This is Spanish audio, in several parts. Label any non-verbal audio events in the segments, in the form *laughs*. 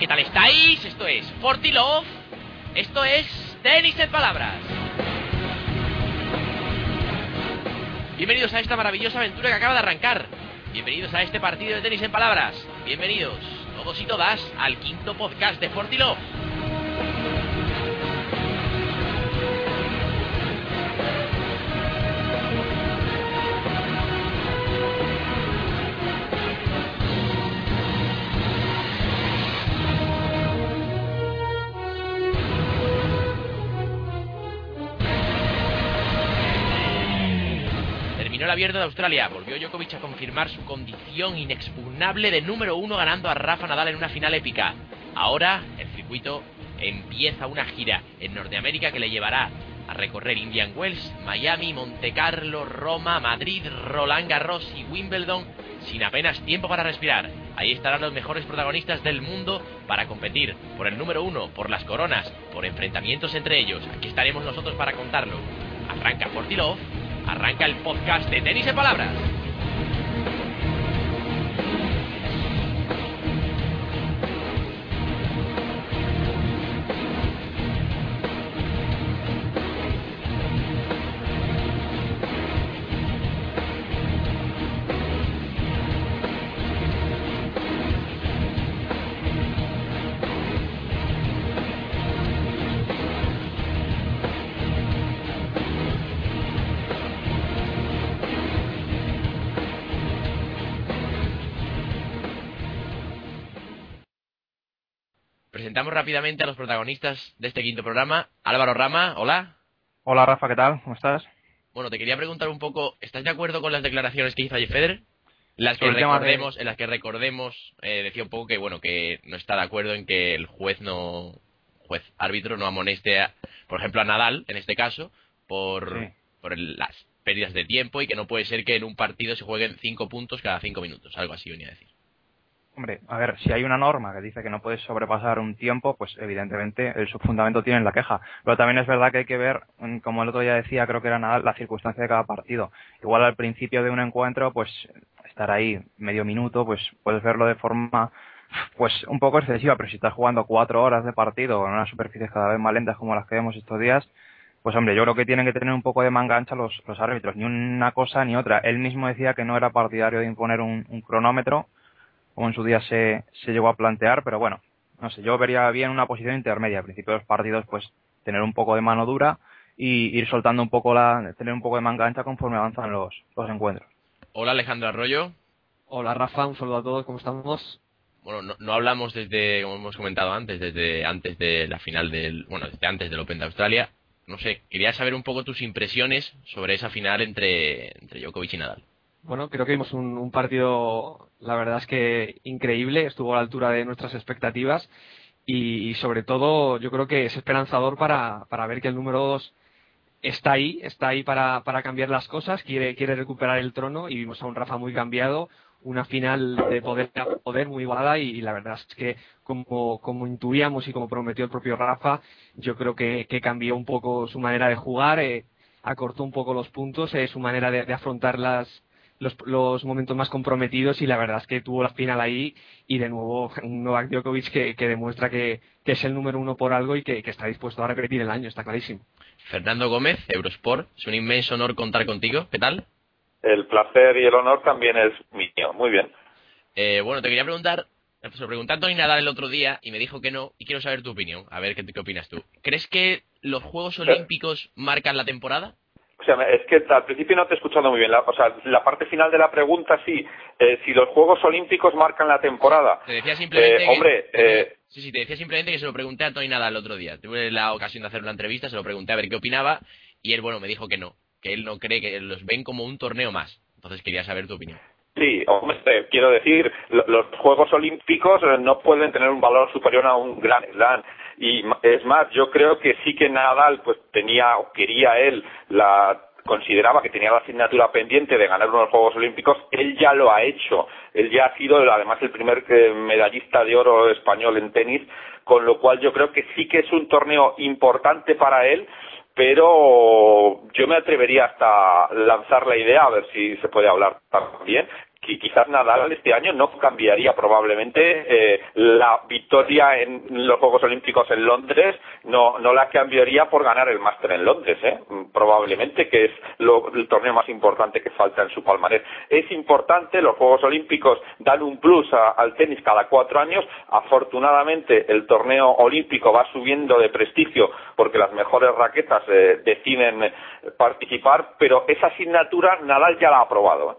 ¿qué tal estáis? Esto es Fortilove. Esto es Tenis en Palabras. Bienvenidos a esta maravillosa aventura que acaba de arrancar. Bienvenidos a este partido de tenis en palabras. Bienvenidos, todos y todas, al quinto podcast de Fortilove. Abierto de Australia. Volvió Djokovic a confirmar su condición inexpugnable de número uno ganando a Rafa Nadal en una final épica. Ahora el circuito empieza una gira en Norteamérica que le llevará a recorrer Indian Wells, Miami, Monte Carlo, Roma, Madrid, Roland Garros y Wimbledon sin apenas tiempo para respirar. Ahí estarán los mejores protagonistas del mundo para competir por el número uno, por las coronas, por enfrentamientos entre ellos. Aquí estaremos nosotros para contarlo. Arranca Fortilov, arranca el podcast de Tenis en Palabras. Presentamos rápidamente a los protagonistas de este quinto programa. Álvaro Rama, hola. Hola Rafa, ¿qué tal? ¿Cómo estás? Bueno, te quería preguntar un poco, ¿estás de acuerdo con las declaraciones que hizo ayer Federer? Las que de- recordemos, en las que recordemos, eh, decía un poco que bueno, que no está de acuerdo en que el juez no, juez árbitro no amoneste, a, por ejemplo, a Nadal, en este caso, por, Sí. por el- las pérdidas de tiempo y que no puede ser que en un partido se jueguen cinco puntos cada cinco minutos, algo así venía a decir. Hombre, a ver, si hay una norma que dice que no puedes sobrepasar un tiempo, pues evidentemente el subfundamento tiene en la queja. Pero también es verdad que hay que ver, mm, como el otro día decía, creo que era nada, la circunstancia de cada partido. Igual al principio de un encuentro, pues estar ahí medio minuto, pues puedes verlo de forma pues un poco excesiva, pero si estás jugando cuatro horas de partido en unas superficies cada vez más lentas como las que vemos estos días, pues hombre, yo creo que tienen que tener un poco de manga ancha los, los árbitros, ni una cosa ni otra. Él mismo decía que no era partidario de imponer un cronómetro, como en su día se, se llegó a plantear, pero bueno, no sé, yo vería bien una posición intermedia. Al principio de los partidos, pues tener un poco de mano dura y ir soltando un poco la, tener un poco de manga ancha conforme avanzan los, los encuentros. Hola Alejandro Arroyo. Hola Rafa, un saludo a todos, ¿cómo estamos? Bueno, no, no hablamos desde, como hemos comentado antes, desde antes de la final del, bueno, desde antes del Open de Australia. No sé, quería saber un poco tus impresiones sobre esa final entre, entre Djokovic y Nadal. Bueno, creo que vimos un, partido, la verdad es que increíble, estuvo a la altura de nuestras expectativas y, y sobre todo yo creo que es esperanzador para, para ver que el número 2 está ahí, está ahí para, para cambiar las cosas, quiere, quiere recuperar el trono y vimos a un Rafa muy cambiado, una final de poder a poder muy igualada y, la verdad es que como, como intuíamos y como prometió el propio Rafa, yo creo que, que cambió un poco su manera de jugar, eh, acortó un poco los puntos, eh, su manera de, de afrontar las, los, los momentos más comprometidos y la verdad es que tuvo la final ahí y de nuevo un Novak Djokovic que, que demuestra que, que es el número uno por algo y que, que está dispuesto a repetir el año, está clarísimo. Fernando Gómez, Eurosport, es un inmenso honor contar contigo. ¿Qué tal? El placer y el honor también es mío. Muy bien. Eh, bueno, te quería preguntar, se lo pregunté a Tony Nadal el otro día y me dijo que no y quiero saber tu opinión, a ver qué, qué opinas tú. ¿Crees que los Juegos Olímpicos marcan la temporada? O sea, es que al principio no te he escuchado muy bien. La, o sea, la parte final de la pregunta sí. Eh, si los Juegos Olímpicos marcan la temporada. Te decía simplemente Eh, que- hombre, eh, Sí, sí, te decía simplemente que se lo pregunté a Tony Nadal el otro día. Tuve la ocasión de hacer una entrevista, se lo pregunté a ver qué opinaba y él, bueno, me dijo que no, que él no cree que los ven como un torneo más. Entonces quería saber tu opinión. Sí, hombre, eh, quiero decir, lo- los Juegos Olímpicos eh, no pueden tener un valor superior a un gran slam. Y es más, yo creo que sí que Nadal pues tenía o quería él la consideraba que tenía la asignatura pendiente de ganar unos Juegos Olímpicos, él ya lo ha hecho. Él ya ha sido además el primer eh, medallista de oro español en tenis, con lo cual yo creo que sí que es un torneo importante para él, pero yo me atrevería hasta lanzar la idea, a ver si se puede hablar también, quizás Nadal este año no cambiaría probablemente eh, la victoria en los Juegos Olímpicos en Londres, no, no la cambiaría por ganar el máster en Londres, ¿eh? probablemente que es el torneo más importante que falta en su palmarés. Es importante, los Juegos Olímpicos dan un plus al tenis cada cuatro años, afortunadamente el torneo olímpico va subiendo de prestigio porque las mejores raquetas eh, deciden participar, pero esa asignatura Nadal ya la ha aprobado. ¿eh?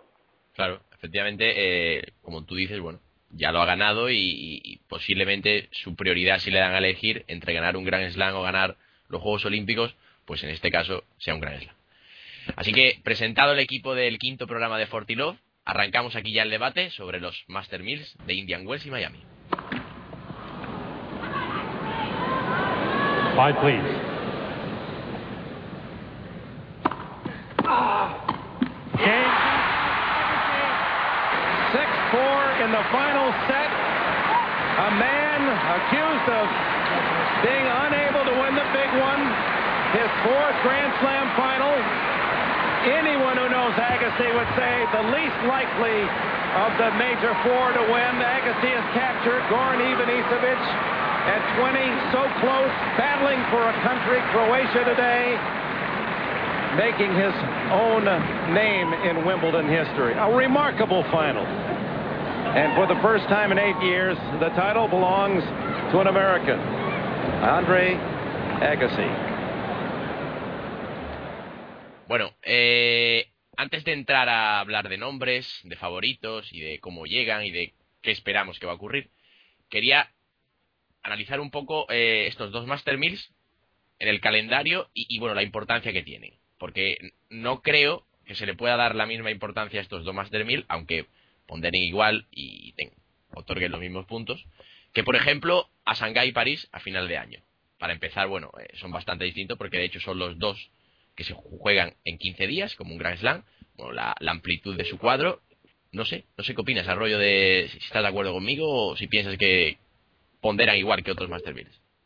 Claro, efectivamente, eh, como tú dices, bueno, ya lo ha ganado y, posiblemente su prioridad, si le dan a elegir entre ganar un Grand Slam o ganar los Juegos Olímpicos, pues en este caso sea un Grand Slam. Así que, presentado el equipo del quinto programa de Fortilove, arrancamos aquí ya el debate sobre los Master Mills de Indian Wells y Miami. Five, please. in final set. A man accused of being unable to win the big one. His fourth Grand Slam final. Anyone who knows Agassi would say the least likely of the major four to win. Agassi has captured Goran Ivanisevic at 20, so close, battling for a country, Croatia today, making his own name in Wimbledon history. A remarkable final. And for the first time in eight years, the title belongs to an American, Andre Agassi. Bueno, eh, antes de entrar a hablar de nombres, de favoritos y de cómo llegan y de qué esperamos que va a ocurrir, quería analizar un poco eh, estos dos Master Mills en el calendario y, y, bueno, la importancia que tienen. Porque no creo que se le pueda dar la misma importancia a estos dos Master Mills, aunque ponderen igual y otorguen los mismos puntos, que por ejemplo a Shanghái y París a final de año. Para empezar, bueno, eh, son bastante distintos porque de hecho son los dos que se juegan en 15 días, como un Grand Slam, bueno, la, amplitud de su cuadro. No sé, no sé qué opinas, rollo de si estás de acuerdo conmigo o si piensas que ponderan igual que otros Master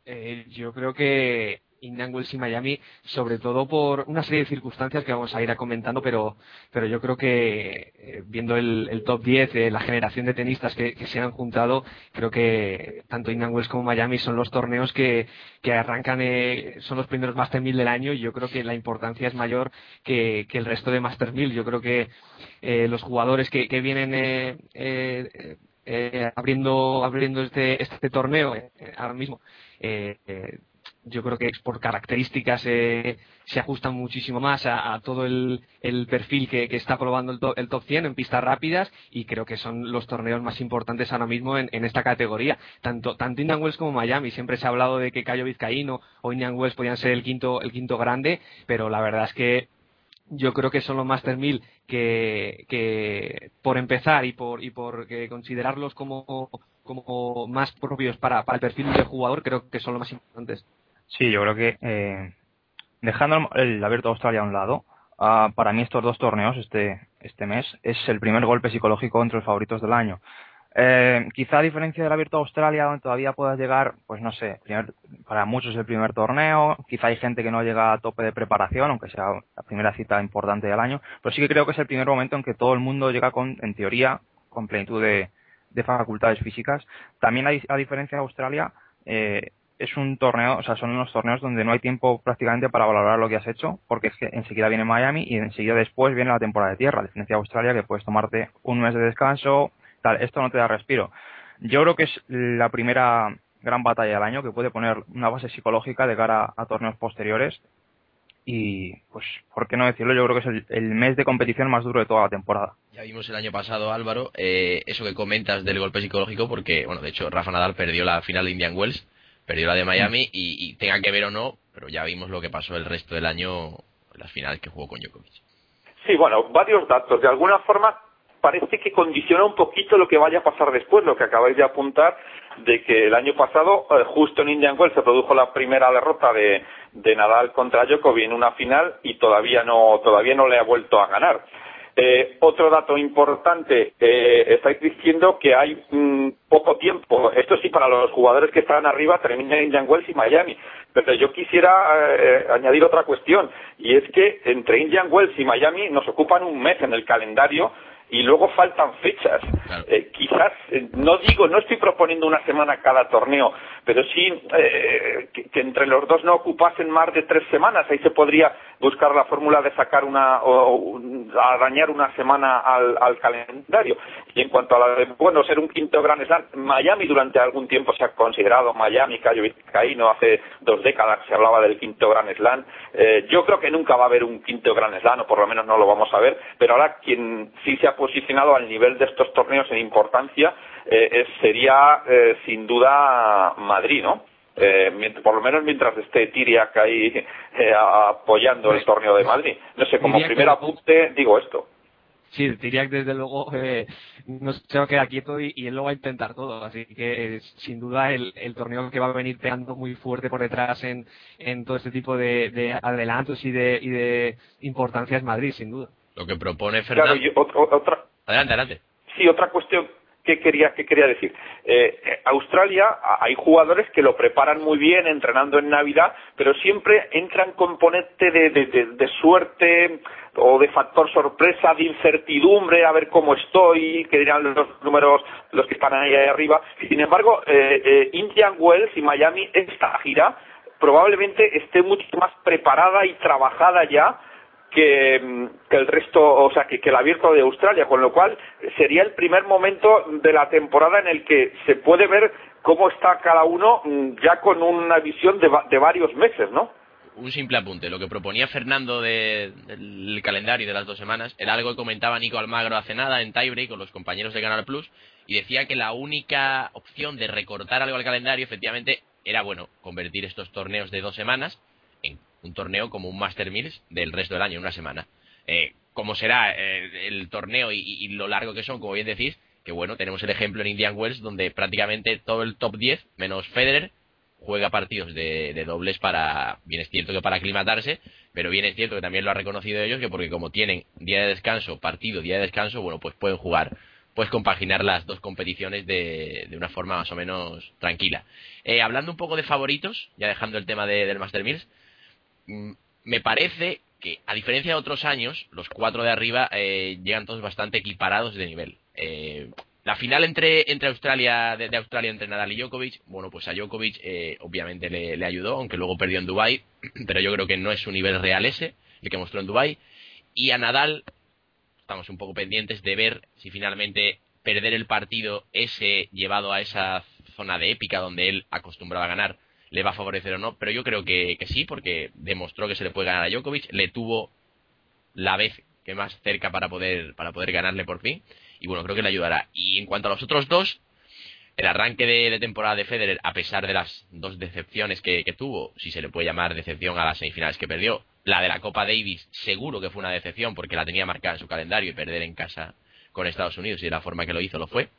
eh, yo creo que Indian Wells y Miami, sobre todo por una serie de circunstancias que vamos a ir a comentando, pero, pero yo creo que eh, viendo el, top 10 de la generación de tenistas que, se han juntado, creo que tanto Indian Wells como Miami son los torneos que, arrancan, eh, son los primeros Master 1000 del año y yo creo que la importancia es mayor que, el resto de Master 1000. Yo creo que eh, los jugadores que, que vienen abriendo, abriendo este, este torneo ahora mismo yo creo que por características eh, se ajustan muchísimo más a, todo el, perfil que, está probando el, top 100 en pistas rápidas y creo que son los torneos más importantes ahora mismo en, esta categoría. Tanto, tanto Indian Wells como Miami. Siempre se ha hablado de que Cayo Vizcaíno o Indian Wells podían ser el quinto, el quinto grande, pero la verdad es que yo creo que son los Master 1000 que, que por empezar y por, y por considerarlos como, como más propios para, para el perfil del jugador, creo que son los más importantes. Sí, yo creo que eh, dejando el Abierto de Australia a un lado, ah, para mí estos dos torneos este, este mes es el primer golpe psicológico entre los favoritos del año. Eh, quizá a diferencia del Abierto de Australia, donde todavía puedas llegar, pues no sé, para muchos es el primer torneo, quizá hay gente que no llega a tope de preparación, aunque sea la primera cita importante del año, pero sí que creo que es el primer momento en que todo el mundo llega con, en teoría, con plenitud de, facultades físicas. También a, diferencia de Australia, eh, es un torneo, o sea, son unos torneos donde no hay tiempo prácticamente para valorar lo que has hecho, porque es que enseguida viene Miami y enseguida después viene la temporada de tierra, a diferencia de Australia, que puedes tomarte un mes de descanso, tal, esto no te da respiro. Yo creo que es la primera gran batalla del año que puede poner una base psicológica de cara a, torneos posteriores y pues, ¿por qué no decirlo? Yo creo que es el, mes de competición más duro de toda la temporada. Ya vimos el año pasado, Álvaro, eh, eso que comentas del golpe psicológico, porque, bueno, de hecho, Rafa Nadal perdió la final de Indian Wells perdió la de Miami y, tenga que ver o no, pero ya vimos lo que pasó el resto del año en las finales que jugó con Djokovic. Sí, bueno, varios datos. De alguna forma parece que condiciona un poquito lo que vaya a pasar después, lo que acabáis de apuntar, de que el año pasado, eh, justo en Indian Wells, se produjo la primera derrota de, de Nadal contra Djokovic en una final y todavía no, todavía no le ha vuelto a ganar. Eh, otro dato importante, eh, estáis diciendo que hay mm, poco tiempo. Esto sí, para los jugadores que están arriba, terminan Indian Wells y Miami. Pero yo quisiera eh, añadir otra cuestión, y es que entre Indian Wells y Miami nos ocupan un mes en el calendario y luego faltan fechas. Eh, quizás, eh, no digo, no estoy proponiendo una semana cada torneo, pero sí eh, que, entre los dos no ocupasen más de tres semanas. Ahí se podría buscar la fórmula de sacar una, o, dañar una semana al, al, calendario. Y en cuanto a la de, bueno, ser un quinto Grand Slam, Miami durante algún tiempo se ha considerado, Miami, Cayo Vizcaíno, hace dos décadas se hablaba del quinto Grand Slam. yo creo que nunca va a haber un quinto Grand Slam, o por lo menos no lo vamos a ver, pero ahora quien sí se ha posicionado al nivel de estos torneos en importancia eh, sería eh, sin duda Madrid, ¿no? Eh, por lo menos mientras esté Tiriac ahí apoyando el torneo de Madrid. No sé, como primer apunte digo esto. Sí, Tiriac desde luego no se va a quedar quieto y, él lo va a intentar todo. Así que sin duda el, torneo que va a venir pegando muy fuerte por detrás en, en todo este tipo de, adelantos y de, y de importancia es Madrid, sin duda. Lo que propone Fernando. otra, adelante, adelante. Sí, otra cuestión que quería, que quería decir. Eh, eh, Australia, hay jugadores que lo preparan muy bien entrenando en Navidad, pero siempre entran componente de, de, suerte o de factor sorpresa, de incertidumbre, a ver cómo estoy, que dirán los números los que están ahí, arriba. Sin embargo, eh, eh, Indian Wells y Miami, esta gira, probablemente esté mucho más preparada y trabajada ya que, el resto, o sea, que, el abierto de Australia, con lo cual sería el primer momento de la temporada en el que se puede ver cómo está cada uno mm, ya con una visión de, de varios meses, ¿no? Un simple apunte. Lo que proponía Fernando del calendario de las dos semanas era algo que comentaba Nico Almagro hace nada en Tiebreak con los compañeros de Canal Plus y decía que la única opción de recortar algo al calendario efectivamente era, bueno, convertir estos torneos de dos semanas en un torneo como un Master Mills del resto del año, una semana. Eh, como será eh, el torneo y, lo largo que son, como bien decís, que bueno, tenemos el ejemplo en Indian Wells donde prácticamente todo el top 10, menos Federer, juega partidos de, dobles para, bien es cierto que para aclimatarse, pero bien es cierto que también lo ha reconocido ellos, que porque como tienen día de descanso, partido, día de descanso, bueno, pues pueden jugar, pues compaginar las dos competiciones de, de una forma más o menos tranquila. Eh, hablando un poco de favoritos, ya dejando el tema del Master Mills, Mm, me parece que, a diferencia de otros años, los cuatro de arriba eh, llegan todos bastante equiparados de nivel. Eh, la final entre, entre Australia, de, Australia entre Nadal y Djokovic, bueno, pues a Djokovic eh, obviamente le, ayudó, aunque luego perdió en Dubai, *clears throat* pero yo creo que no es su nivel real ese, el que mostró en Dubai. Y a Nadal estamos un poco pendientes de ver si finalmente perder el partido ese llevado a esa zona de épica donde él acostumbraba a ganar le va a favorecer o no, pero yo creo que, sí, porque demostró que se le puede ganar a Djokovic, le tuvo la vez que más cerca para poder, para poder ganarle por fin, y bueno, creo que le ayudará. Y en cuanto a los otros dos, el arranque de, temporada de Federer, a pesar de las dos decepciones que, tuvo, si se le puede llamar decepción a las semifinales que perdió, la de la Copa Davis seguro que fue una decepción porque la tenía marcada en su calendario y perder en casa con Estados Unidos y de la forma que lo hizo lo fue.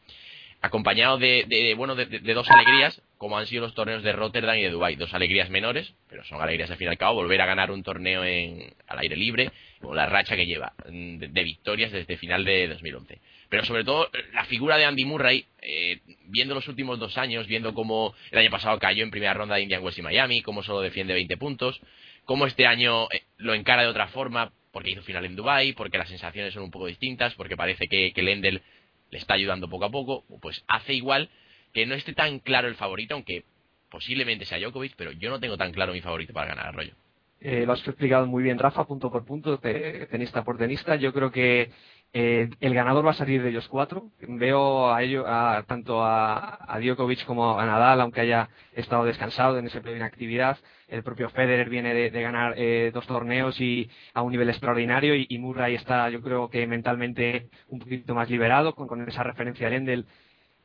Acompañado de, bueno de, dos alegrías como han sido los torneos de Rotterdam y de Dubai dos alegrías menores pero son alegrías al fin y al cabo. Volver a ganar un torneo en, al aire libre o la racha que lleva mm, de, victorias desde final de 2011 pero sobre todo la figura de Andy Murray eh, viendo los últimos dos años viendo cómo el año pasado cayó en primera ronda de Indian Wells y Miami cómo solo defiende 20 puntos cómo este año eh, lo encara de otra forma porque hizo final en Dubai porque las sensaciones son un poco distintas porque parece que, que Lendl le está ayudando poco a poco, pues hace igual que no esté tan claro el favorito, aunque posiblemente sea Djokovic, pero yo no tengo tan claro mi favorito para ganar, Arroyo. Eh, lo has explicado muy bien, Rafa, punto por punto, tenista por tenista. Yo creo que eh, el ganador va a salir de ellos cuatro. Veo a ello, a, tanto a, Djokovic como a Nadal, aunque haya estado descansado en esa primera actividad. El propio Federer viene de, ganar eh, dos torneos y a un nivel extraordinario y, Murray está, yo creo que mentalmente un poquito más liberado con, esa referencia a Lendl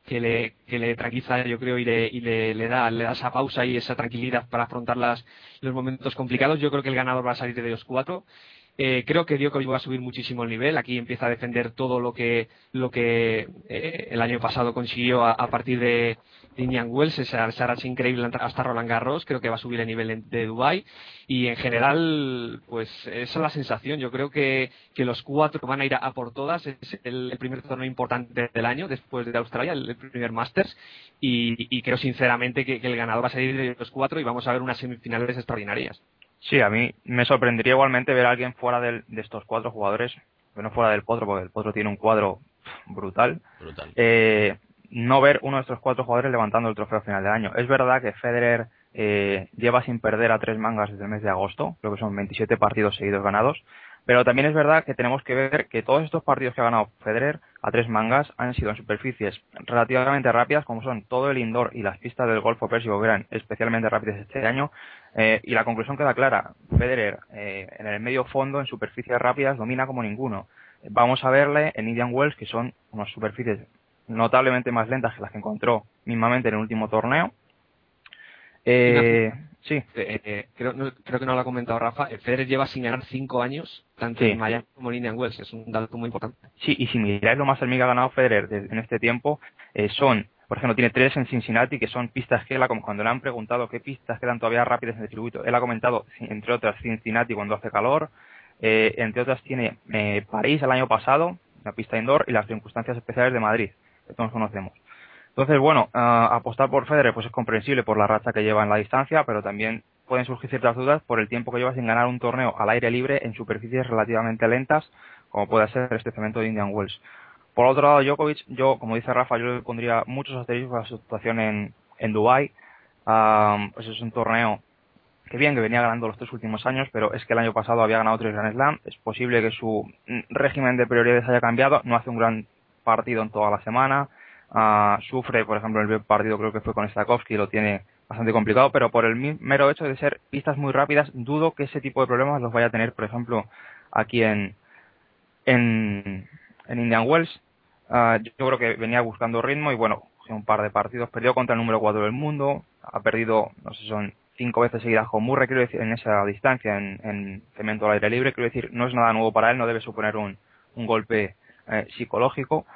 que le, que tranquiliza, yo creo, y, le, y le, da, le da esa pausa y esa tranquilidad para afrontar las, los momentos complicados. Yo creo que el ganador va a salir de los cuatro. Eh, creo que Djokovic va a subir muchísimo el nivel. Aquí empieza a defender todo lo que, lo que eh, el año pasado consiguió a, partir de, Indian Wells, esa, racha increíble hasta Roland Garros. Creo que va a subir el nivel de Dubai y en general, pues esa es la sensación. Yo creo que, los cuatro van a ir a, por todas. Es el, primer torneo importante del año después de Australia, el, primer Masters. Y, creo sinceramente que el ganador va a salir de los cuatro y vamos a ver unas semifinales extraordinarias. Sí, a mí me sorprendería igualmente ver a alguien fuera de, estos cuatro jugadores no fuera del Potro, porque el Potro tiene un cuadro brutal, Brutal. eh, no ver uno de estos cuatro jugadores levantando el trofeo a final de año. Es verdad que Federer eh, lleva sin perder a tres mangas desde el mes de agosto, creo que son 27 partidos seguidos ganados, pero también es verdad que tenemos que ver que todos estos partidos que ha ganado Federer a tres mangas han sido en superficies relativamente rápidas, como son todo el indoor y las pistas del Golfo Pérsico, que eran especialmente rápidas este año. Eh, y la conclusión queda clara. Federer eh, en el medio fondo, en superficies rápidas, domina como ninguno. Vamos a verle en Indian Wells, que son unas superficies notablemente más lentas que las que encontró mismamente en el último torneo. Eh, sí. Eh, eh, creo, no- creo que no lo ha comentado Rafa. eh, Federer lleva sin ganar cinco años, tanto Sí. en Miami como en Indian Wells. Es un dato muy importante. Sí, y si miráis lo más al que ha ganado Federer de- en este tiempo, eh, son, por ejemplo, tiene tres en Cincinnati, que son pistas que él, como cuando le han preguntado qué pistas quedan todavía rápidas en el circuito, él ha comentado, entre otras, Cincinnati cuando hace calor, eh, entre otras tiene eh, París el año pasado, la pista indoor, y las circunstancias especiales de Madrid, que todos conocemos. Entonces, bueno, ah, apostar por Federer pues es comprensible por la racha que lleva en la distancia, pero también pueden surgir ciertas dudas por el tiempo que lleva sin ganar un torneo al aire libre en superficies relativamente lentas, como puede ser este cemento de Indian Wells. Por otro lado, Djokovic, yo, como dice Rafa, yo le pondría muchos asteriscos a su situación en, en Dubái. Ah, pues es un torneo que bien, que venía ganando los tres últimos años, pero es que el año pasado había ganado tres Grand Slam. Es posible que su régimen de prioridades haya cambiado. No hace un gran partido en toda la semana. Ah, sufre, por ejemplo, el primer partido creo que fue con Stakowski, lo tiene bastante complicado, pero por el mero hecho de ser pistas muy rápidas, dudo que ese tipo de problemas los vaya a tener, por ejemplo, aquí en, en, en Indian Wells. Ah, yo creo que venía buscando ritmo y bueno, un par de partidos, perdió contra el número 4 del mundo, ha perdido, no sé, son cinco veces seguidas con Murray, quiero decir, en esa distancia, en, en cemento al aire libre, quiero decir, no es nada nuevo para él, no debe suponer un, un golpe eh, psicológico.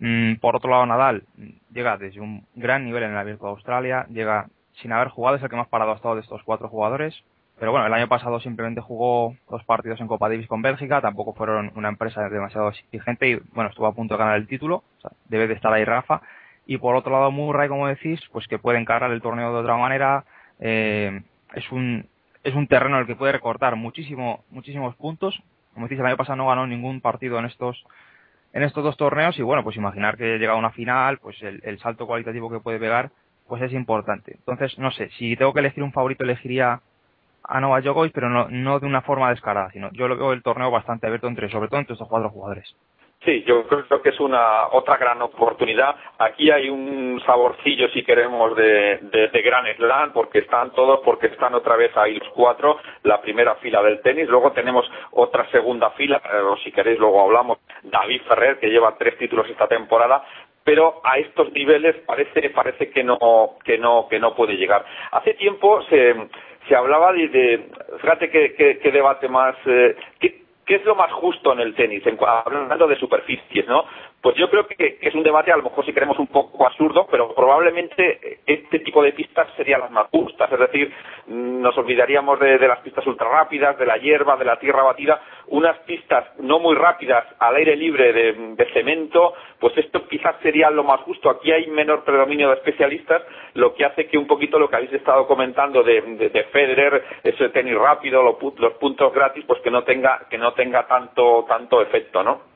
Mm, por otro lado, Nadal llega desde un gran nivel en el Abierto de Australia, llega sin haber jugado, es el que más parado ha estado de estos cuatro jugadores. Pero bueno, el año pasado simplemente jugó dos partidos en Copa Davis con Bélgica, tampoco fueron una empresa demasiado exigente y bueno, estuvo a punto de ganar el título, o sea, debe de estar ahí Rafa. Y por otro lado, Murray, como decís, pues que puede encarar el torneo de otra manera, eh, es un es un terreno en el que puede recortar muchísimo muchísimos puntos. Como decís, el año pasado no ganó ningún partido en estos en estos dos torneos y bueno, pues imaginar que llega a una final, pues el, el salto cualitativo que puede pegar, pues es importante. Entonces, no sé, si tengo que elegir un favorito, elegiría a Novak Djokovic, pero no, no de una forma descarada, sino yo lo veo el torneo bastante abierto entre, sobre todo entre estos cuatro jugadores. Sí, yo creo que es una otra gran oportunidad. Aquí hay un saborcillo, si queremos, de, de, de Gran Slam, porque están todos, porque están otra vez ahí los cuatro, la primera fila del tenis. Luego tenemos otra segunda fila, eh, o si queréis luego hablamos, David Ferrer, que lleva tres títulos esta temporada, pero a estos niveles parece parece que no que no que no puede llegar. Hace tiempo se se hablaba de, de fíjate qué, debate más eh, ¿Qué es lo más justo en el tenis? En, hablando de superficies, ¿no? Pues yo creo que, es un debate, a lo mejor si queremos un poco absurdo, pero probablemente este tipo de pistas serían las más justas. Es decir, nos olvidaríamos de, las pistas ultra rápidas, de la hierba, de la tierra batida. Unas pistas no muy rápidas al aire libre de, cemento, pues esto quizás sería lo más justo. Aquí hay menor predominio de especialistas, lo que hace que un poquito lo que habéis estado comentando de Federer, ese tenis rápido, los, los puntos gratis, pues que no tenga, que no tenga tanto, tanto efecto, ¿no?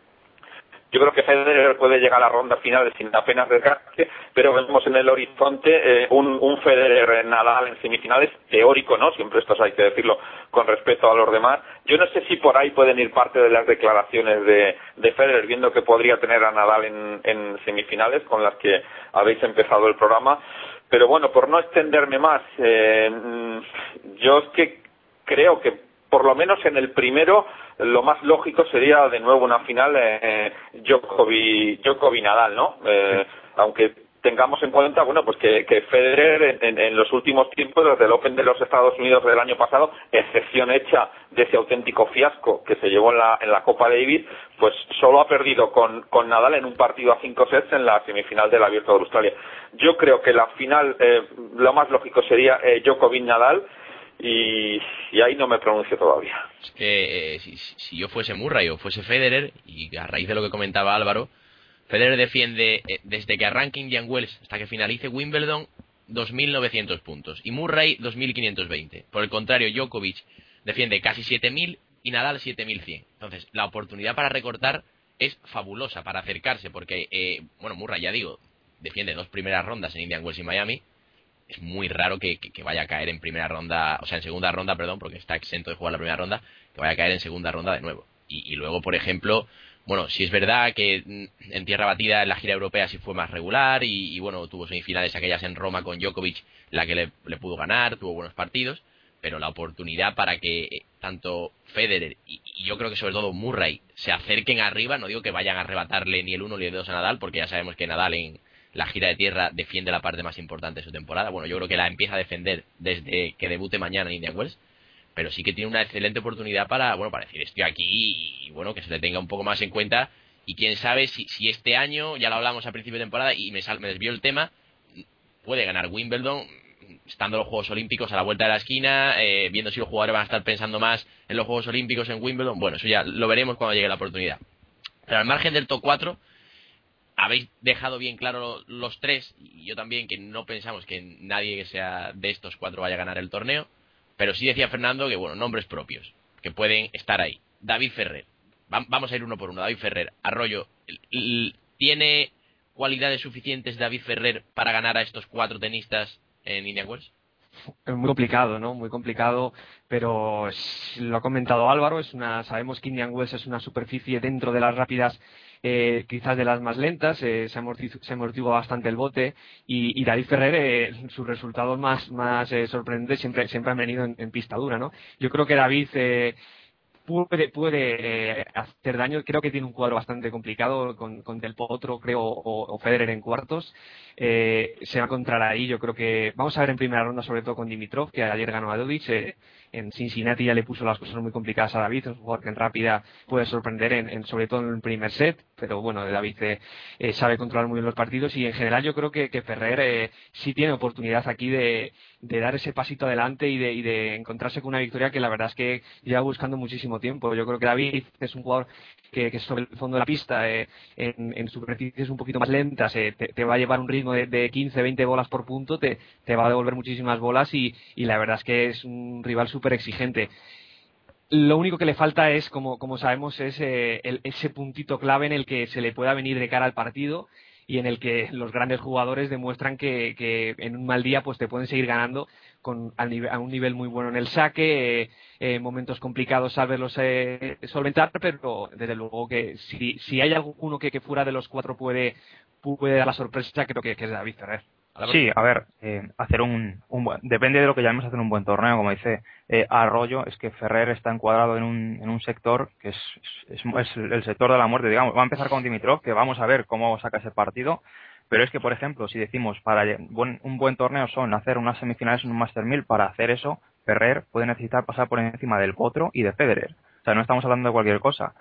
Yo creo que Federer puede llegar a la ronda final sin apenas desgaste, pero vemos en el horizonte eh, un, un Federer Nadal en semifinales teórico, ¿no? Siempre esto hay que decirlo con respeto a los demás. Yo no sé si por ahí pueden ir parte de las declaraciones de, de Federer, viendo que podría tener a Nadal en, en semifinales con las que habéis empezado el programa. Pero bueno, por no extenderme más, eh, yo es que creo que por lo menos en el primero lo más lógico sería de nuevo una final eh, Djokovic, Djokovic Nadal, ¿no? Eh, aunque tengamos en cuenta, bueno, pues que, que Federer en, en, los últimos tiempos, desde el Open de los Estados Unidos del año pasado, excepción hecha de ese auténtico fiasco que se llevó en la, en la Copa Davis, pues solo ha perdido con, con Nadal en un partido a cinco sets en la semifinal del Abierto de Australia. Yo creo que la final, eh, lo más lógico sería eh, Djokovic Nadal, y, ahí no me pronuncio todavía. Eh, si, si, yo fuese Murray o fuese Federer, y a raíz de lo que comentaba Álvaro, Federer defiende eh, desde que arranque Indian Wells hasta que finalice Wimbledon 2.900 puntos y Murray 2.520. Por el contrario, Djokovic defiende casi 7.000 y Nadal 7100. Entonces, la oportunidad para recortar es fabulosa para acercarse, porque, eh, bueno, Murray, ya digo, defiende dos primeras rondas en Indian Wells y Miami. Es muy raro que, vaya a caer en primera ronda, o sea, en segunda ronda, perdón, porque está exento de jugar la primera ronda, que vaya a caer en segunda ronda de nuevo. Y, luego, por ejemplo, bueno, si es verdad que mm, en tierra batida en la gira europea sí fue más regular y, bueno, tuvo semifinales aquellas en Roma con Djokovic, la que le, le pudo ganar, tuvo buenos partidos, pero la oportunidad para que eh, tanto Federer y, yo creo que sobre todo Murray se acerquen arriba, no digo que vayan a arrebatarle ni el uno ni el dos a Nadal, porque ya sabemos que Nadal en la gira de tierra defiende la parte más importante de su temporada. Bueno, yo creo que la empieza a defender desde que debute mañana en Indian Wells, pero sí que tiene una excelente oportunidad para, bueno, para decir estoy aquí y, bueno, que se le tenga un poco más en cuenta y quién sabe si, si este año, ya lo hablamos a principio de temporada y me, sal, me desvió el tema, puede ganar Wimbledon estando los Juegos Olímpicos a la vuelta de la esquina, eh, viendo si los jugadores van a estar pensando más en los Juegos Olímpicos en Wimbledon. Bueno, eso ya lo veremos cuando llegue la oportunidad. Pero al margen del top 4, habéis dejado bien claro los tres, y yo también, que no pensamos que nadie que sea de estos cuatro vaya a ganar el torneo. Pero sí decía Fernando que, bueno, nombres propios, que pueden estar ahí. David Ferrer. Vamos a ir uno por uno. David Ferrer. Arroyo. ¿Tiene cualidades suficientes David Ferrer para ganar a estos cuatro tenistas en Indian Wells? Es muy complicado, ¿no? Muy complicado, pero lo ha comentado Álvaro, es una, sabemos que Indian Wells es una superficie dentro de las rápidas eh, quizás de las más lentas, eh, se, amortigua, bastante el bote y, David Ferrer, eh, sus resultados más, más eh, sorprendentes siempre, siempre han venido en, pista dura, ¿no? Yo creo que David puede, puede hacer daño. Creo que tiene un cuadro bastante complicado con, Del Potro, creo, o, Federer en cuartos. Eh, se va a encontrar ahí. Yo creo que vamos a ver en primera ronda, sobre todo con Dimitrov, que ayer ganó a Dodic. Eh, en Cincinnati ya le puso las cosas muy complicadas a David, un jugador que en rápida puede sorprender, en, sobre todo en el primer set, pero bueno, David eh, sabe controlar muy bien los partidos y en general yo creo que, Ferrer sí tiene oportunidad aquí de, dar ese pasito adelante y de, de encontrarse con una victoria que la verdad es que lleva buscando muchísimo tiempo. Yo creo que David es un jugador que, que sobre el fondo de la pista, en, en superficies un poquito más lentas, te va a llevar un ritmo de, 15, 20 bolas por punto, te, va a devolver muchísimas bolas y la verdad es que es un rival súper exigente. Lo único que le falta es, como, sabemos, es eh, ese puntito clave en el que se le pueda venir de cara al partido y en el que los grandes jugadores demuestran que, en un mal día pues te pueden seguir ganando con, a, un nivel muy bueno en el saque, eh, eh, momentos complicados saberlos eh, solventar, pero desde luego que si, hay alguno que, fuera de los cuatro puede, puede dar la sorpresa, creo que, que es David Ferrer. Sí, a ver, eh, hacer un, un, depende de lo que llamemos hacer un buen torneo, como dice eh, Arroyo, es que Ferrer está encuadrado en un, en un sector que es, es, es, el sector de la muerte, digamos. Va a empezar con Dimitrov, que vamos a ver cómo saca ese partido, pero es que, por ejemplo, si decimos para buen, un buen torneo son hacer unas semifinales en un Master 1000, para hacer eso, Ferrer puede necesitar pasar por encima del Potro y de Federer. O sea, no estamos hablando de cualquier cosa.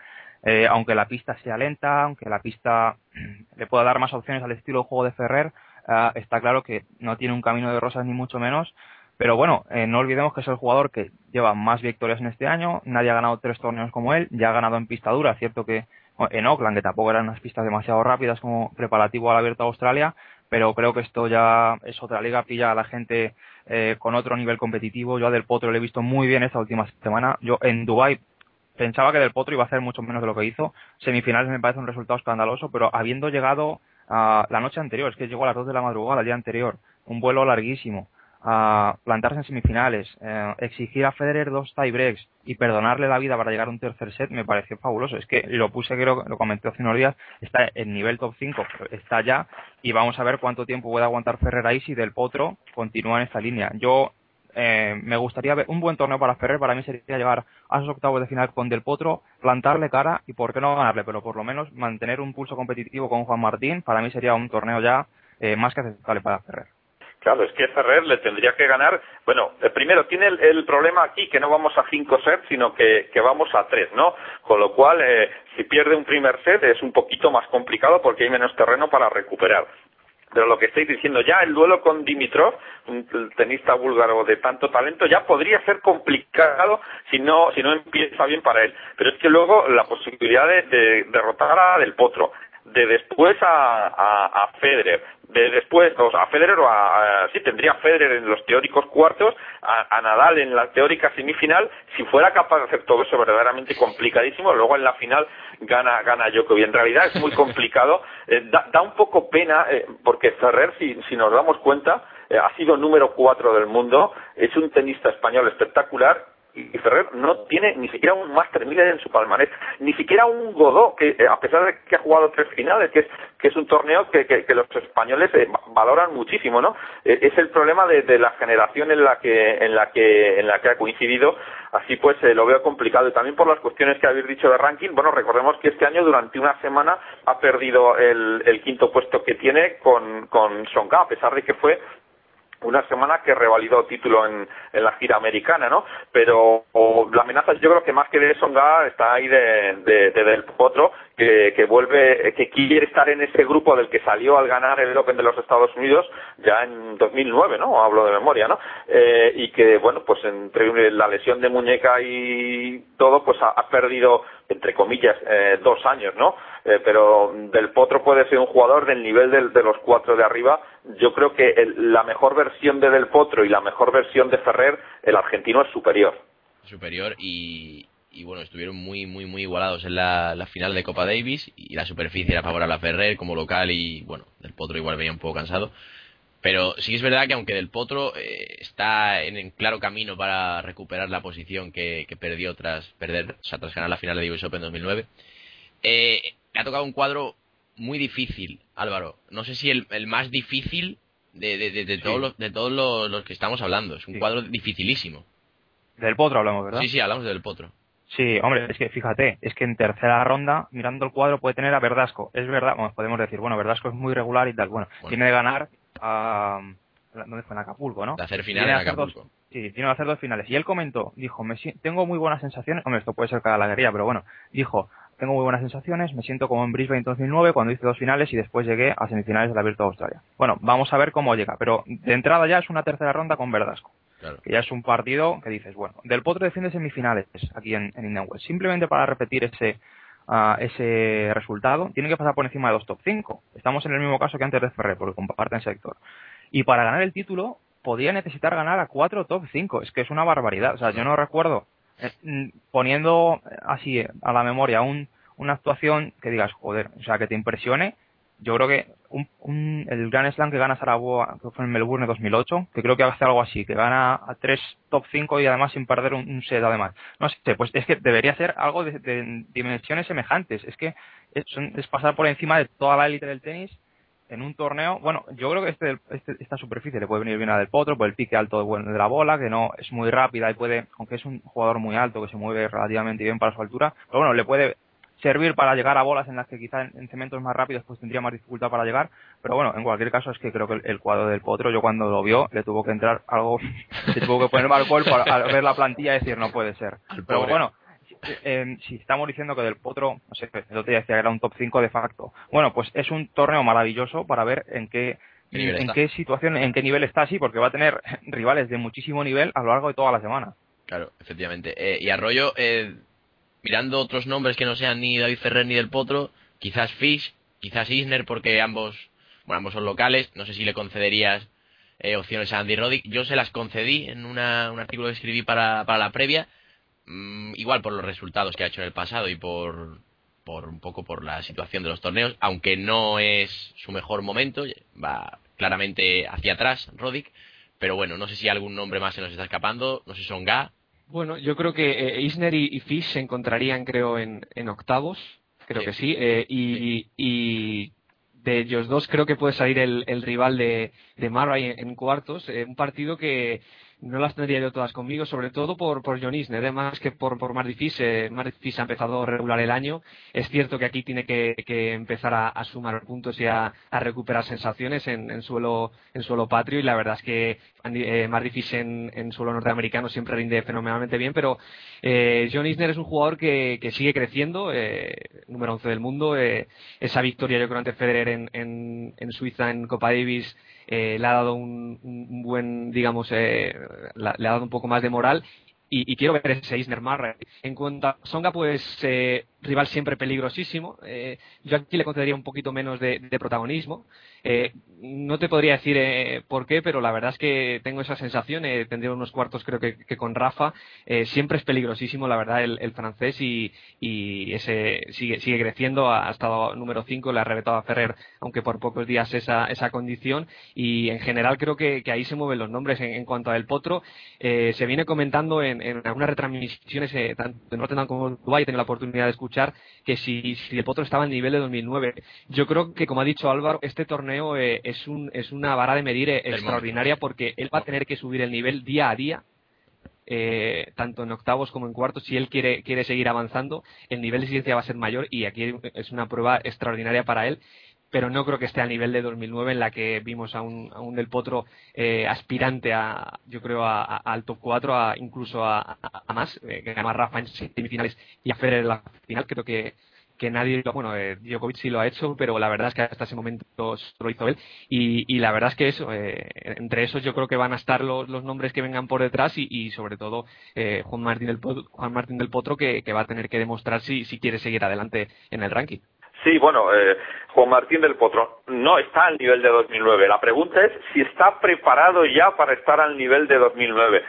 Eh, aunque la pista sea lenta, aunque la pista *clears throat* le pueda dar más opciones al estilo de juego de Ferrer, eh, está claro que no tiene un camino de rosas ni mucho menos. Pero bueno, eh, no olvidemos que es el jugador que lleva más victorias en este año, nadie ha ganado tres torneos como él, ya ha ganado en pista dura, cierto que en Oakland, que tampoco eran unas pistas demasiado rápidas como preparativo al abierto a Australia, pero creo que esto ya es otra liga, pilla a la gente con otro nivel competitivo. Yo a Del Potro lo he visto muy bien esta última semana. Yo en Dubai pensaba que Del Potro iba a hacer mucho menos de lo que hizo. Semifinales me parece un resultado escandaloso, pero habiendo llegado a la noche anterior, es que llegó a las 2 de la madrugada, el día anterior, un vuelo larguísimo, a plantarse en semifinales, eh, exigir a Federer dos tiebreaks y perdonarle la vida para llegar a un tercer set me pareció fabuloso. Es que lo puse, creo, lo comenté hace unos días, está en nivel top 5, está ya, y vamos a ver cuánto tiempo puede aguantar Ferrer ahí si Del Potro continúa en esta línea. Yo eh, me gustaría ver un buen torneo para Ferrer, para mí sería llegar a esos octavos de final con Del Potro, plantarle cara y por qué no ganarle, pero por lo menos mantener un pulso competitivo con Juan Martín, para mí sería un torneo ya eh, más que aceptable para Ferrer. Claro, es que Ferrer le tendría que ganar. Bueno, eh, primero tiene el, problema aquí que no vamos a cinco sets, sino que, vamos a tres, ¿no? Con lo cual, si pierde un primer set es un poquito más complicado porque hay menos terreno para recuperar. Pero lo que estáis diciendo, ya el duelo con Dimitrov, un tenista búlgaro de tanto talento, ya podría ser complicado si no, si no empieza bien para él. Pero es que luego la posibilidad de, derrotar a Del Potro, de después a, a, Federer, después, o sea, a Federer o a, sí, tendría Federer en los teóricos cuartos, a, Nadal en la teórica semifinal, si fuera capaz de hacer todo eso verdaderamente complicadísimo, luego en la final gana, gana Djokovic. En realidad es muy complicado, *laughs* eh, da, un poco pena, eh, porque Ferrer, si, si nos damos cuenta, eh, ha sido número cuatro del mundo, es un tenista español espectacular y Ferrer no tiene ni siquiera un Master 1000 en su palmarés, ni siquiera un Godó, que eh, a pesar de que ha jugado tres finales, que es, que es un torneo que, que, los españoles eh, valoran muchísimo, ¿no? Eh, es el problema de, la generación en la que, en la que, en la que ha coincidido, así pues lo veo complicado y también por las cuestiones que habéis dicho de ranking, bueno, recordemos que este año durante una semana ha perdido el, el quinto puesto que tiene con, con Songa, a pesar de que fue una semana que revalidó título en, en la gira americana, ¿no? Pero la amenaza yo creo que más que de Songa está ahí de, de, Del Potro, que, que, vuelve, que quiere estar en ese grupo del que salió al ganar el Open de los Estados Unidos ya en 2009, ¿no? Hablo de memoria, ¿no? Eh, y que, bueno, pues entre la lesión de muñeca y todo, pues ha, perdido, entre comillas, eh, dos años, ¿no? Eh, pero Del Potro puede ser un jugador del nivel de los cuatro de arriba. Yo creo que la mejor versión de Del Potro y la mejor versión de Ferrer, el argentino es superior. Superior y, y bueno, estuvieron muy, muy, muy igualados en la, final de Copa Davis y la superficie era favorable a Ferrer como local y bueno, Del Potro igual venía un poco cansado. Pero sí es verdad que aunque Del Potro eh, está en, claro camino para recuperar la posición que, perdió tras perder, o sea, tras ganar la final de Davis Open 2009, eh, ha tocado un cuadro muy difícil, Álvaro. No sé si el, más difícil de, de, de, todos, los, de todos los, que estamos hablando. Es un cuadro dificilísimo. Del Potro hablamos, ¿verdad? Sí, sí, hablamos del Potro. Sí, hombre, es que fíjate, es que en tercera ronda, mirando el cuadro, puede tener a Verdasco. Es verdad, bueno, podemos decir, bueno, Verdasco es muy regular y tal. Bueno, tiene de ganar a. ¿Dónde fue? En Acapulco, ¿no? De hacer finales en Acapulco. sí, tiene que hacer dos finales. Y él comentó, dijo, me, tengo muy buenas sensaciones. Hombre, esto puede ser cada la guerrilla, pero bueno, dijo, tengo muy buenas sensaciones, me siento como en Brisbane 2009 cuando hice dos finales y después llegué a semifinales del Abierto de Australia. Bueno, vamos a ver cómo llega, pero de entrada ya es una tercera ronda con Verdasco. Que ya es un partido que dices, bueno, Del Potro defiende semifinales aquí en, en Indian Wells. Simplemente para repetir ese, uh, ese resultado, tiene que pasar por encima de dos top 5. Estamos en el mismo caso que antes de Ferrer, porque comparten sector. Y para ganar el título, podría necesitar ganar a cuatro top 5. Es que es una barbaridad. O sea, yo no recuerdo eh, poniendo así a la memoria un, una actuación que digas, joder, o sea, que te impresione yo creo que un, el Grand Slam que gana Saragua, que fue en Melbourne 2008, que creo que hace algo así, que gana a tres top 5 y además sin perder un, set además. No sé, pues es que debería ser algo de, dimensiones semejantes. Es que es, pasar por encima de toda la élite del tenis en un torneo. Bueno, yo creo que este, este, esta superficie le puede venir bien a Del Potro por el pique alto de, de la bola, que no es muy rápida y puede, aunque es un jugador muy alto que se mueve relativamente bien para su altura, pero bueno, le puede servir para llegar a bolas en las que quizá en, cementos más rápidos pues tendría más dificultad para llegar, pero bueno, en cualquier caso es que creo que el, cuadro del Potro, yo cuando lo vio, le tuvo que entrar algo, *laughs* se tuvo que poner alcohol para ver la plantilla y decir no puede ser. Pero bueno, eh, si estamos diciendo que del Potro, no sé, el otro día decía que era un top 5 de facto. Bueno, pues es un torneo maravilloso para ver en qué en qué situación, en qué nivel está así, porque va a tener rivales de muchísimo nivel a lo largo de toda la semana. Claro, efectivamente. Eh, y Arroyo, eh, mirando otros nombres que no sean ni David Ferrer ni del Potro, quizás Fish, quizás Isner, porque ambos, bueno, ambos son locales. No sé si le concederías eh, opciones a Andy Roddick. Yo se las concedí en una, un artículo que escribí para, para la previa, mm, igual por los resultados que ha hecho en el pasado y por, por un poco por la situación de los torneos, aunque no es su mejor momento, va claramente hacia atrás Roddick. Pero bueno, no sé si algún nombre más se nos está escapando, no sé si son Ga, bueno, yo creo que eh, Isner y, Fish se encontrarían, creo, en, octavos. Creo que sí. Eh, y, de ellos dos creo que puede salir el, rival de, de Murray en, cuartos. Eh, un partido que no las tendría yo todas conmigo, sobre todo por, por John Isner, además que por, por Mardifis. Eh, ha empezado a regular el año. Es cierto que aquí tiene que, empezar a, sumar puntos y a, recuperar sensaciones en, suelo, en suelo patrio y la verdad es que eh, en, suelo norteamericano siempre rinde fenomenalmente bien, pero eh, John Isner es un jugador que, sigue creciendo, eh, número 11 del mundo. Eh, esa victoria yo creo ante Federer en, en Suiza en Copa Davis eh, le ha dado un, buen, digamos, eh, le ha dado un poco más de moral y, quiero ver ese Isner Marra. En cuanto a Songa, pues eh, rival siempre peligrosísimo. Eh, yo aquí le concedería un poquito menos de, protagonismo. Eh, no te podría decir eh, por qué, pero la verdad es que tengo esa sensación. tendría unos cuartos, creo que, con Rafa. siempre es peligrosísimo, la verdad, el, francés y, ese sigue, sigue creciendo. Ha, estado número 5, le ha arrebatado a Ferrer, aunque por pocos días, esa, esa condición. Y en general creo que, ahí se mueven los nombres. En, cuanto al Potro, se viene comentando en, algunas retransmisiones, tanto en Rotterdam como en Dubái, tengo la oportunidad de escuchar que si, si el Potro estaba en nivel de 2009. Yo creo que, como ha dicho Álvaro, este torneo eh, es, un, es una vara de medir eh, extraordinaria porque él va a tener que subir el nivel día a día. Eh, tanto en octavos como en cuartos, si él quiere, quiere seguir avanzando, el nivel de ciencia va a ser mayor y aquí es una prueba extraordinaria para él pero no creo que esté al nivel de 2009 en la que vimos a un, a un Del Potro eh, aspirante a, yo creo, al top 4, a, incluso a, más, eh, que ganó a Rafa en semifinales y a Federer en la final. Creo que, que nadie, bueno, eh, Djokovic sí lo ha hecho, pero la verdad es que hasta ese momento lo hizo él. Y, y la verdad es que eso, eh, entre esos yo creo que van a estar los, los nombres que vengan por detrás y, y sobre todo eh, Juan, Martín del Potro, Juan Martín del Potro que, que va a tener que demostrar si, si quiere seguir adelante en el ranking. Sí, bueno, eh, Juan Martín del Potro no está al nivel de 2009. La pregunta es si está preparado ya para estar al nivel de 2009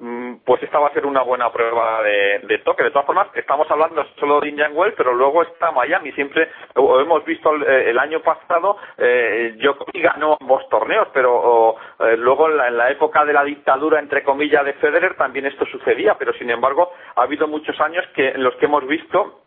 mm, pues esta va a ser una buena prueba de, toque. De todas formas, estamos hablando solo de Indian Wells, pero luego está Miami. Siempre hemos visto eh, el, año pasado, eh, Djokovic ganó ambos torneos, pero eh, luego en la, en la, época de la dictadura, entre comillas, de Federer, también esto sucedía. Pero sin embargo, ha habido muchos años que, en los que hemos visto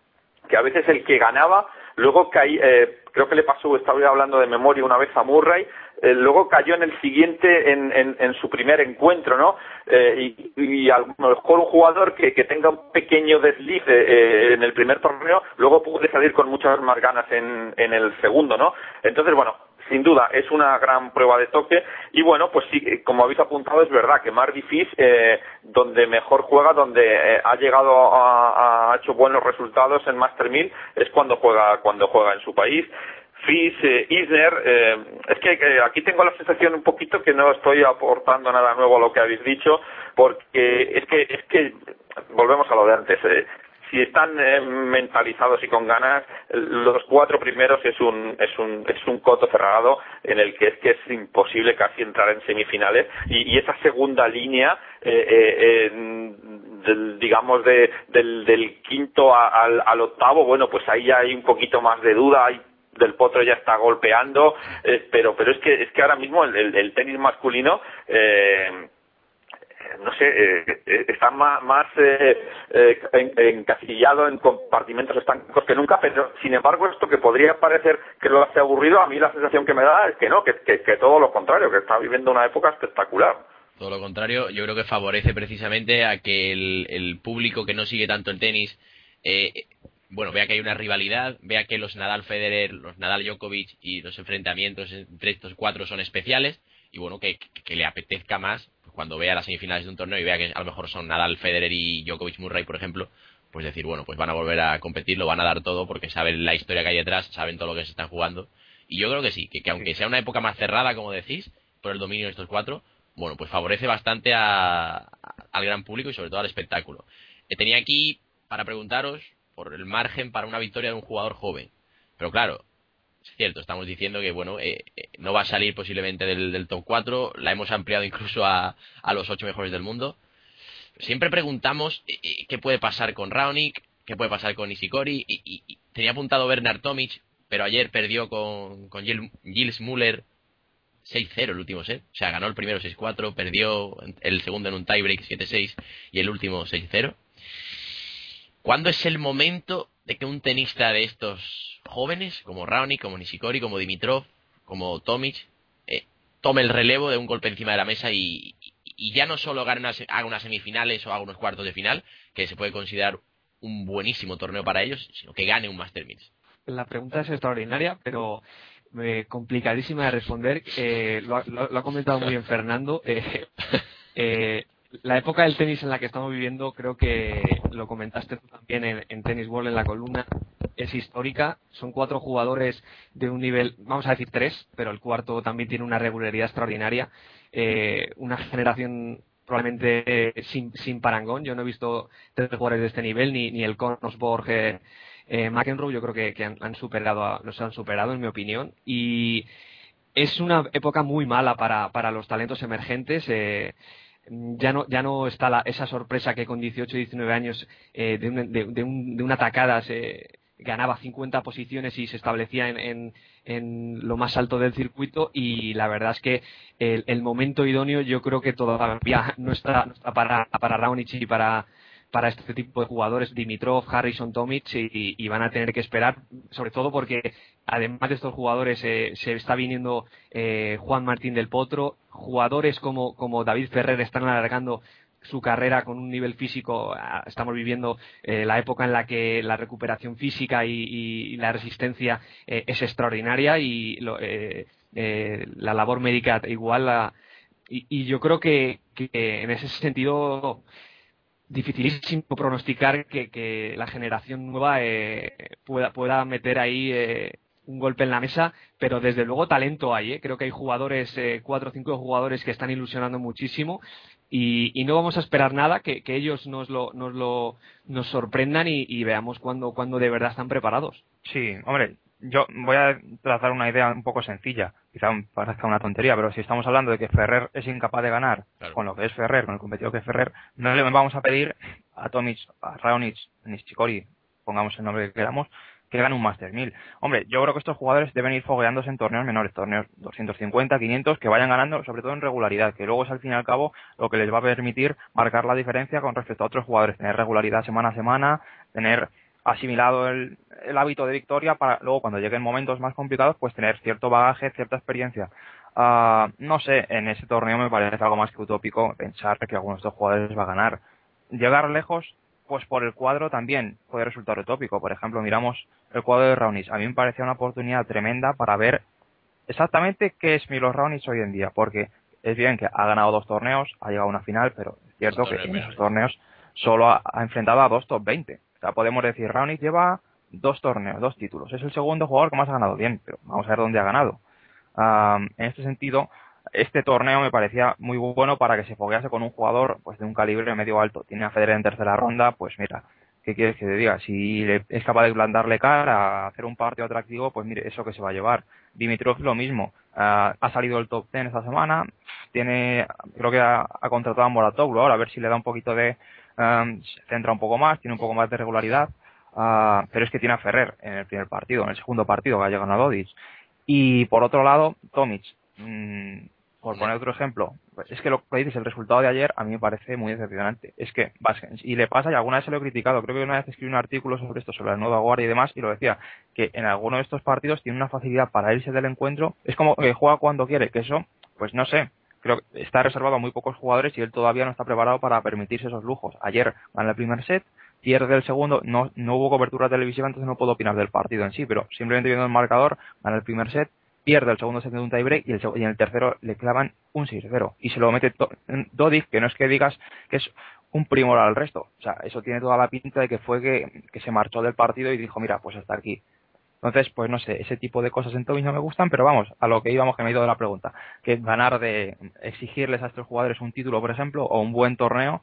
que a veces el que ganaba luego caí, eh, creo que le pasó, estaba hablando de memoria una vez a Murray, eh, luego cayó en el siguiente, en, su primer encuentro, ¿no? Eh, y, y, a lo mejor un jugador que, que tenga un pequeño desliz eh, en el primer torneo, luego puede salir con muchas más ganas en el segundo, ¿no? Entonces, bueno, sin duda es una gran prueba de toque y bueno pues sí como habéis apuntado es verdad que Marty Fish eh, donde mejor juega donde eh, ha llegado a, ha hecho buenos resultados en Master 1000 es cuando juega cuando juega en su país Fish, eh, Isner, eh, es que, que, aquí tengo la sensación un poquito que no estoy aportando nada nuevo a lo que habéis dicho, porque es que, es que volvemos a lo de antes. Eh, si están eh, mentalizados y con ganas, los cuatro primeros es un, es un, es un coto cerrado en el que es que es imposible casi entrar en semifinales. Y, esa segunda línea, eh, eh, digamos, de, del, del quinto al, al octavo, bueno, pues ahí ya hay un poquito más de duda, hay del potro ya está golpeando, pero pero es que es que ahora mismo el, el, el tenis masculino eh, no sé, eh, eh, está más, más eh, encasillado en compartimentos estancos que nunca, pero sin embargo esto que podría parecer que lo hace aburrido, a mí la sensación que me da es que no, que, que, todo lo contrario, que está viviendo una época espectacular. Todo lo contrario, yo creo que favorece precisamente a que el, el público que no sigue tanto el tenis, bueno, vea que hay una rivalidad, vea que los Nadal Federer, los Nadal Djokovic y los enfrentamientos entre estos cuatro son especiales y bueno, que, que le apetezca más cuando vea las semifinales de un torneo y vea que a lo mejor son Nadal, Federer y Djokovic Murray, por ejemplo, pues decir, bueno, pues van a volver a competir, lo van a dar todo porque saben la historia que hay detrás, saben todo lo que se están jugando. Y yo creo que sí, que, aunque sea una época más cerrada, como decís, por el dominio de estos cuatro, bueno, pues favorece bastante al gran público y sobre todo al espectáculo. Eh, tenía aquí para preguntaros por el margen para una victoria de un jugador joven. Pero claro, cierto, estamos diciendo que bueno, eh, eh, no va a salir posiblemente del, top 4, la hemos ampliado incluso a, a los 8 mejores del mundo. Siempre preguntamos eh, qué puede pasar con Raonic, qué puede pasar con Ishikori, y, tenía apuntado Bernard Tomic, pero ayer perdió con, con Gilles Muller 6-0 el último set, o sea, ganó el primero 6-4, perdió el segundo en un tiebreak 7-6 y el último 6-0. ¿Cuándo es el momento de que un tenista de estos jóvenes, como Raonic, como Nishikori, como Dimitrov, como Tomic, eh, tome el relevo de un golpe encima de la mesa y, ya no solo gane haga unas semifinales o haga unos cuartos de final, que se puede considerar un buenísimo torneo para ellos, sino que gane un Master La pregunta es extraordinaria, pero eh, complicadísima de responder. Eh, lo, ha comentado muy bien Fernando. Eh, la época del tenis en la que estamos viviendo, creo que lo comentaste tú también en, en Tennis World en la columna, es histórica. Son cuatro jugadores de un nivel, vamos a decir tres, pero el cuarto también tiene una regularidad extraordinaria. Eh, una generación probablemente sin, sin parangón. Yo no he visto tres jugadores de este nivel, ni, ni el Konosborg, eh, eh, McEnroe, yo creo que, han, superado, los han superado, en mi opinión. Y es una época muy mala para, para los talentos emergentes. Eh, ya no, ya no está la, esa sorpresa que con 18 y 19 años eh, de, de, de, un, de, una tacada se ganaba 50 posiciones y se establecía en, en, lo más alto del circuito y la verdad es que el, el momento idóneo yo creo que todavía no está, no está para, para Raonic y para, para este tipo de jugadores, Dimitrov, Harrison, Tomic, y, van a tener que esperar, sobre todo porque además de estos jugadores eh, se está viniendo eh, Juan Martín del Potro, jugadores como, como David Ferrer están alargando su carrera con un nivel físico, estamos viviendo eh, la época en la que la recuperación física y, la resistencia es extraordinaria y la labor médica igual. y, yo creo que, que en ese sentido dificilísimo pronosticar que, la generación nueva eh, pueda, pueda meter ahí eh, un golpe en la mesa, pero desde luego talento hay. ¿eh? Creo que hay jugadores, cuatro o cinco jugadores que están ilusionando muchísimo y, no vamos a esperar nada, que, ellos nos lo, nos lo nos sorprendan y, y veamos cuándo cuando de verdad están preparados. Sí, hombre, yo voy a trazar una idea un poco sencilla, quizá parezca una tontería, pero si estamos hablando de que Ferrer es incapaz de ganar con lo que es Ferrer, con el competidor que es Ferrer, no le vamos a pedir a Tomic, a Raonic, Nishikori, pongamos el nombre que queramos, que gane un Master 1000. Hombre, yo creo que estos jugadores deben ir fogueándose en torneos menores, torneos 250, 500, que vayan ganando, sobre todo en regularidad, que luego es al fin y al cabo lo que les va a permitir marcar la diferencia con respecto a otros jugadores, tener regularidad semana a semana, tener asimilado el, hábito de victoria para luego cuando lleguen momentos más complicados pues tener cierto bagaje, cierta experiencia. Uh, no sé, en ese torneo me parece algo más que utópico pensar que alguno de estos jugadores va a ganar. Llegar lejos, pues por el cuadro también puede resultar utópico. Por ejemplo, miramos el cuadro de Raonic. A mí me parecía una oportunidad tremenda para ver exactamente qué es Milos Raonic hoy en día, porque es bien que ha ganado dos torneos, ha llegado a una final, pero es cierto que en esos torneos solo ha, ha enfrentado a dos top 20 podemos decir, Raonic lleva dos torneos, dos títulos. Es el segundo jugador que más ha ganado. Bien, pero vamos a ver dónde ha ganado. en este sentido, este torneo me parecía muy bueno para que se foguease con un jugador pues de un calibre medio alto. Tiene a Federer en tercera ronda, pues mira, ¿qué quieres que te diga? Si es capaz de blandarle cara, hacer un partido atractivo, pues mire, eso que se va a llevar. Dimitrov lo mismo. ha salido el top 10 esta semana. Tiene, creo que ha, contratado a Moratoglu ahora, a ver si le da un poquito de, se centra un poco más, tiene un poco más de regularidad, uh, pero es que tiene a Ferrer en el primer partido, en el segundo partido que ha llegado a Dodic. Y por otro lado, Tomic, mmm, por poner otro ejemplo, es que lo que dices, el resultado de ayer a mí me parece muy decepcionante. Es que, y le pasa, y alguna vez se lo he criticado, creo que una vez escribí un artículo sobre esto, sobre la nueva guardia y demás, y lo decía, que en alguno de estos partidos tiene una facilidad para irse del encuentro, es como que juega cuando quiere, que eso, pues no sé, creo que está reservado a muy pocos jugadores y él todavía no está preparado para permitirse esos lujos. Ayer gana el primer set, pierde el segundo, no, no hubo cobertura televisiva, entonces no puedo opinar del partido en sí, pero simplemente viendo el marcador, gana el primer set, pierde el segundo set de un tiebreak y, y en el tercero le clavan un 6-0 y se lo mete Dodic, que no es que digas que es un primor al resto. O sea, eso tiene toda la pinta de que fue que, que se marchó del partido y dijo, mira, pues hasta aquí. Entonces, pues no sé, ese tipo de cosas en Toby no me gustan, pero vamos, a lo que íbamos que me he ido de la pregunta, que ganar de exigirles a estos jugadores un título, por ejemplo, o un buen torneo,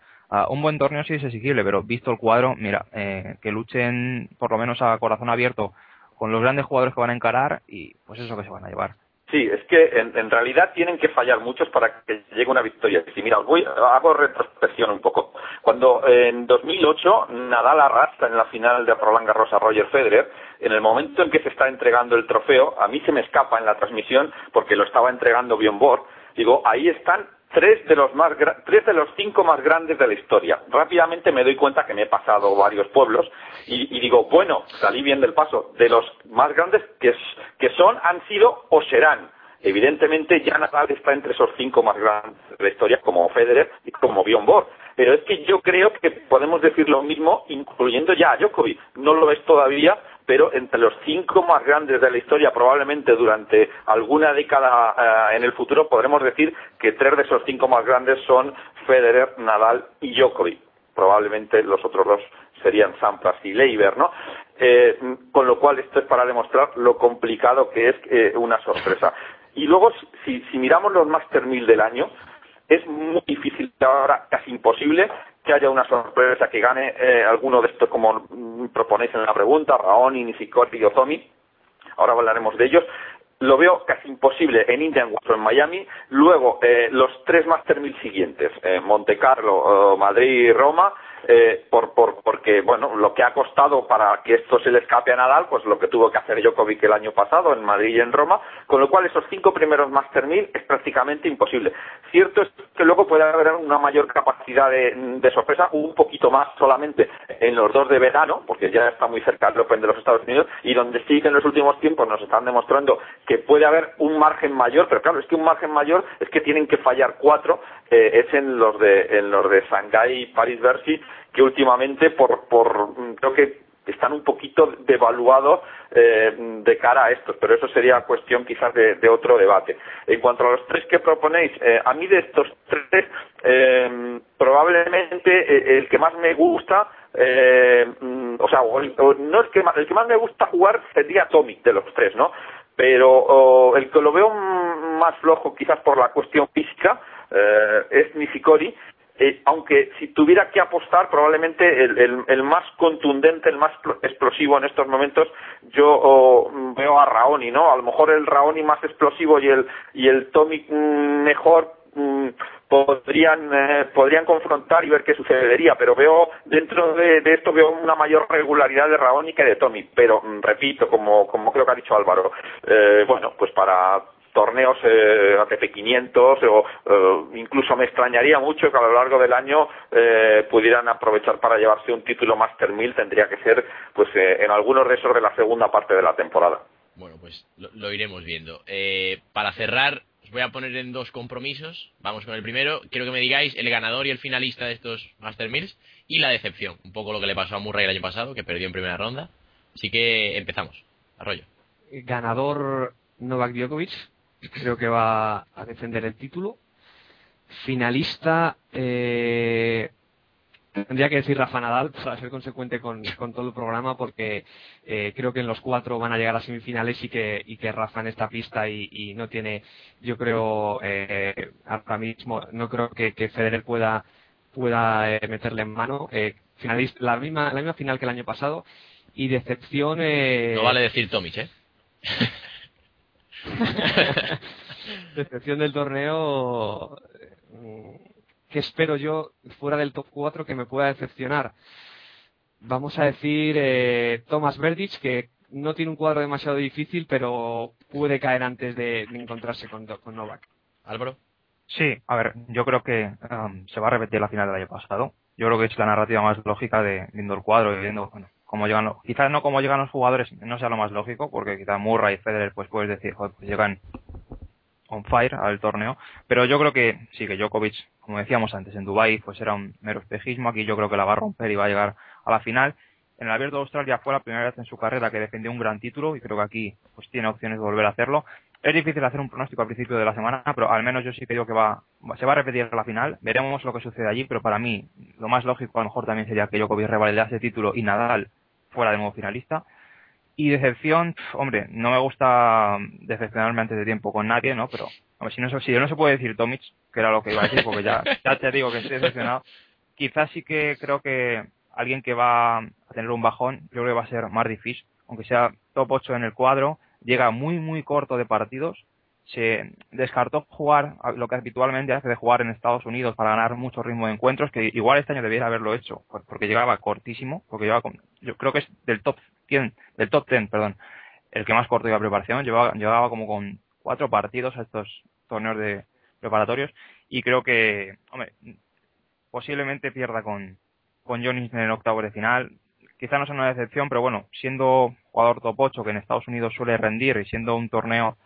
un buen torneo sí es exigible, pero visto el cuadro, mira, eh, que luchen por lo menos a corazón abierto con los grandes jugadores que van a encarar y pues eso que se van a llevar. Sí, es que en, realidad tienen que fallar muchos para que llegue una victoria. Si mira, voy, hago retrospección un poco. Cuando en 2008 Nadal arrastra en la final de Roland Garros a Roger Federer, en el momento en que se está entregando el trofeo, a mí se me escapa en la transmisión porque lo estaba entregando Bjorn Borg, digo, ahí están tres de los más tres de los cinco más grandes de la historia. Rápidamente me doy cuenta que me he pasado varios pueblos y, digo, bueno, salí bien del paso. De los más grandes que, son, han sido o serán. Evidentemente ya Nadal está entre esos cinco más grandes de la historia, como Federer y como Bjorn Borg. Pero es que yo creo que podemos decir lo mismo, incluyendo ya a Djokovic. No lo es todavía, pero entre los cinco más grandes de la historia, probablemente durante alguna década eh, en el futuro, podremos decir que tres de esos cinco más grandes son Federer, Nadal y Djokovic. Probablemente los otros dos serían Sampras y Leiber, ¿no? Eh, con lo cual esto es para demostrar lo complicado que es eh, una sorpresa. Y luego, si, si miramos los Master 1000 del año, es muy difícil ahora, casi imposible, que haya una sorpresa que gane eh, alguno de estos, como proponéis en la pregunta, Raoni, Nishikori o Zomi. Ahora hablaremos de ellos. Lo veo casi imposible en Indian o en Miami. Luego, eh, los tres Master 1000 siguientes, eh, Monte Carlo, Madrid y Roma, eh, por, por, porque, bueno, lo que ha costado para que esto se le escape a Nadal, pues lo que tuvo que hacer Djokovic el año pasado en Madrid y en Roma, con lo cual esos cinco primeros Master 1000 es prácticamente imposible. Cierto es que luego puede haber una mayor capacidad de, sorpresa, un poquito más solamente en los dos de verano, porque ya está muy cerca el Open de los Estados Unidos, y donde sí que en los últimos tiempos nos están demostrando que puede haber un margen mayor, pero claro, es que un margen mayor es que tienen que fallar cuatro, eh, es en los de, en los de Shanghái y París-Bercy, que últimamente por, por creo que están un poquito devaluados eh, de cara a estos, pero eso sería cuestión quizás de, otro debate. En cuanto a los tres que proponéis, eh, a mí de estos tres, eh, probablemente el que más me gusta, o sea, no es que más, el que más me gusta jugar sería Tommy de los tres, ¿no? Pero el que lo veo más flojo quizás por la cuestión física es Nishikori eh, aunque si tuviera que apostar, probablemente el, más contundente, el más explosivo en estos momentos, yo veo a Raoni, ¿no? A lo mejor el Raoni más explosivo y el, y el Tommy mm, mejor mm, podrían eh, podrían confrontar y ver qué sucedería pero veo dentro de, esto veo una mayor regularidad de Raoni que de Tommy pero mm, repito como como creo que ha dicho Álvaro eh, bueno pues para torneos eh, ATP 500 o eh, incluso me extrañaría mucho que a lo largo del año eh, pudieran aprovechar para llevarse un título Master 1000 tendría que ser pues eh, en algunos de esos de la segunda parte de la temporada. Bueno pues lo, iremos viendo. Para cerrar os voy a poner en dos compromisos. Vamos con el primero. Quiero que me digáis el ganador y el finalista de estos Master 1000 y la decepción. Un poco lo que le pasó a Murray el año pasado que perdió en primera ronda. Así que empezamos. Arroyo. Ganador Novak Djokovic creo que va a defender el título. Finalista, eh, tendría que decir Rafa Nadal para ser consecuente con, todo el programa porque eh, creo que en los cuatro van a llegar a semifinales y que, y que Rafa en esta pista y, no tiene, yo creo, eh, ahora mismo, no creo que, Federer pueda, pueda eh, meterle en mano. finalista, la misma, la misma final que el año pasado y decepción. no vale decir Tomic, ¿eh? *laughs* *laughs* Decepción del torneo. ¿Qué espero yo fuera del top 4 que me pueda decepcionar? Vamos a decir eh, Thomas Verdic, que no tiene un cuadro demasiado difícil, pero puede caer antes de, encontrarse con, Novak. Álvaro. Sí, a ver, yo creo que um, se va a repetir la final del año pasado. Yo creo que es la narrativa más lógica de viendo el cuadro y viendo, bueno, cómo llegan, quizás no cómo llegan los jugadores, no sea lo más lógico, porque quizás Murray y Federer, pues puedes decir, joder, pues llegan on fire al torneo, pero yo creo que sí, que Djokovic, como decíamos antes, en Dubai pues era un mero espejismo, aquí yo creo que la va a romper y va a llegar a la final. En el Abierto de Australia fue la primera vez en su carrera que defendió un gran título y creo que aquí pues tiene opciones de volver a hacerlo. Es difícil hacer un pronóstico al principio de la semana, pero al menos yo sí que digo que va, se va a repetir la final. Veremos lo que sucede allí, pero para mí lo más lógico a lo mejor también sería que Djokovic revalidase ese título y Nadal fuera de nuevo finalista. Y decepción, hombre, no me gusta decepcionarme antes de tiempo con nadie, ¿no? Pero, hombre, si no, si no se puede decir Tomic, que era lo que iba a decir, porque ya, ya te digo que estoy decepcionado. Quizás sí que creo que alguien que va a tener un bajón, yo creo que va a ser Marty Fish, aunque sea top 8 en el cuadro, llega muy, muy corto de partidos, se descartó jugar lo que habitualmente hace de jugar en Estados Unidos para ganar mucho ritmo de encuentros, que igual este año debiera haberlo hecho, porque llegaba cortísimo, porque llevaba, yo creo que es del top 100, del top 10, perdón, el que más corto iba a preparación, llevaba, llevaba como con cuatro partidos a estos torneos de preparatorios, y creo que, hombre, posiblemente pierda con, con Johnny en el octavo de final, quizá no sea una decepción, pero bueno, siendo jugador top 8 que en Estados Unidos suele rendir y siendo un torneo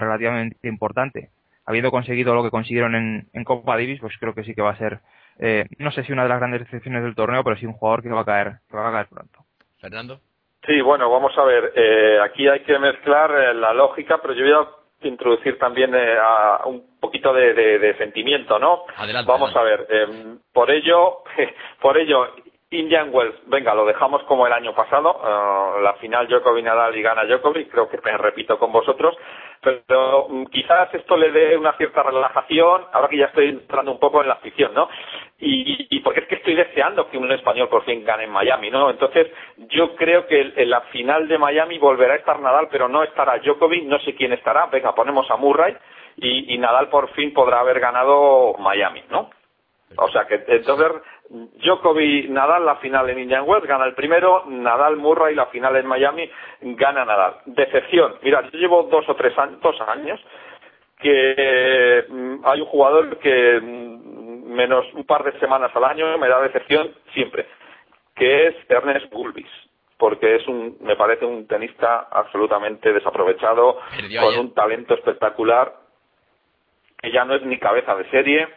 relativamente importante. Habiendo conseguido lo que consiguieron en, Copa Davis, pues creo que sí que va a ser, eh, no sé si una de las grandes decepciones del torneo, pero sí un jugador que va a caer, que va a caer pronto. Fernando. Sí, bueno, vamos a ver. Eh, aquí hay que mezclar eh, la lógica, pero yo voy a introducir también a un poquito de, sentimiento, ¿no? Adelante, vamos a ver. por ello, *laughs* por ello, Indian Wells, venga, lo dejamos como el año pasado. eh, la final Djokovic Nadal y gana Djokovic, creo que me repito con vosotros. Pero mm, quizás esto le dé una cierta relajación, ahora que ya estoy entrando un poco en la afición, ¿no? Y, y porque es que estoy deseando que un español por fin gane en Miami, ¿no? Entonces, yo creo que en la final de Miami volverá a estar Nadal, pero no estará Djokovic, no sé quién estará. Venga, ponemos a Murray y, y Nadal por fin podrá haber ganado Miami, ¿no? O sea que entonces Djokovic Nadal la final en Indian Wells gana el primero, Nadal Murray la final en Miami gana Nadal. Decepción. Mira, yo llevo dos o tres años, dos años que mm, hay un jugador que mm, menos un par de semanas al año me da decepción siempre, que es Ernest Gulbis porque es un, me parece un tenista absolutamente desaprovechado, Perdió con ayer. un talento espectacular, que ya no es ni cabeza de serie.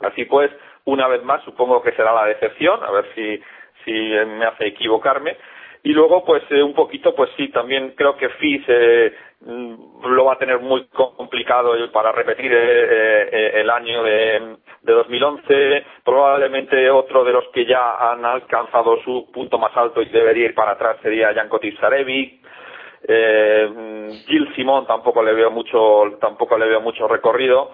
Así pues, una vez más, supongo que será la decepción, a ver si, si me hace equivocarme. Y luego, pues eh, un poquito, pues sí, también creo que Fis eh, lo va a tener muy complicado para repetir eh, eh, el año de, de 2011. Probablemente otro de los que ya han alcanzado su punto más alto y debería ir para atrás sería Janko Tipsarevic. Eh, Gil Simón tampoco le veo mucho, tampoco le veo mucho recorrido.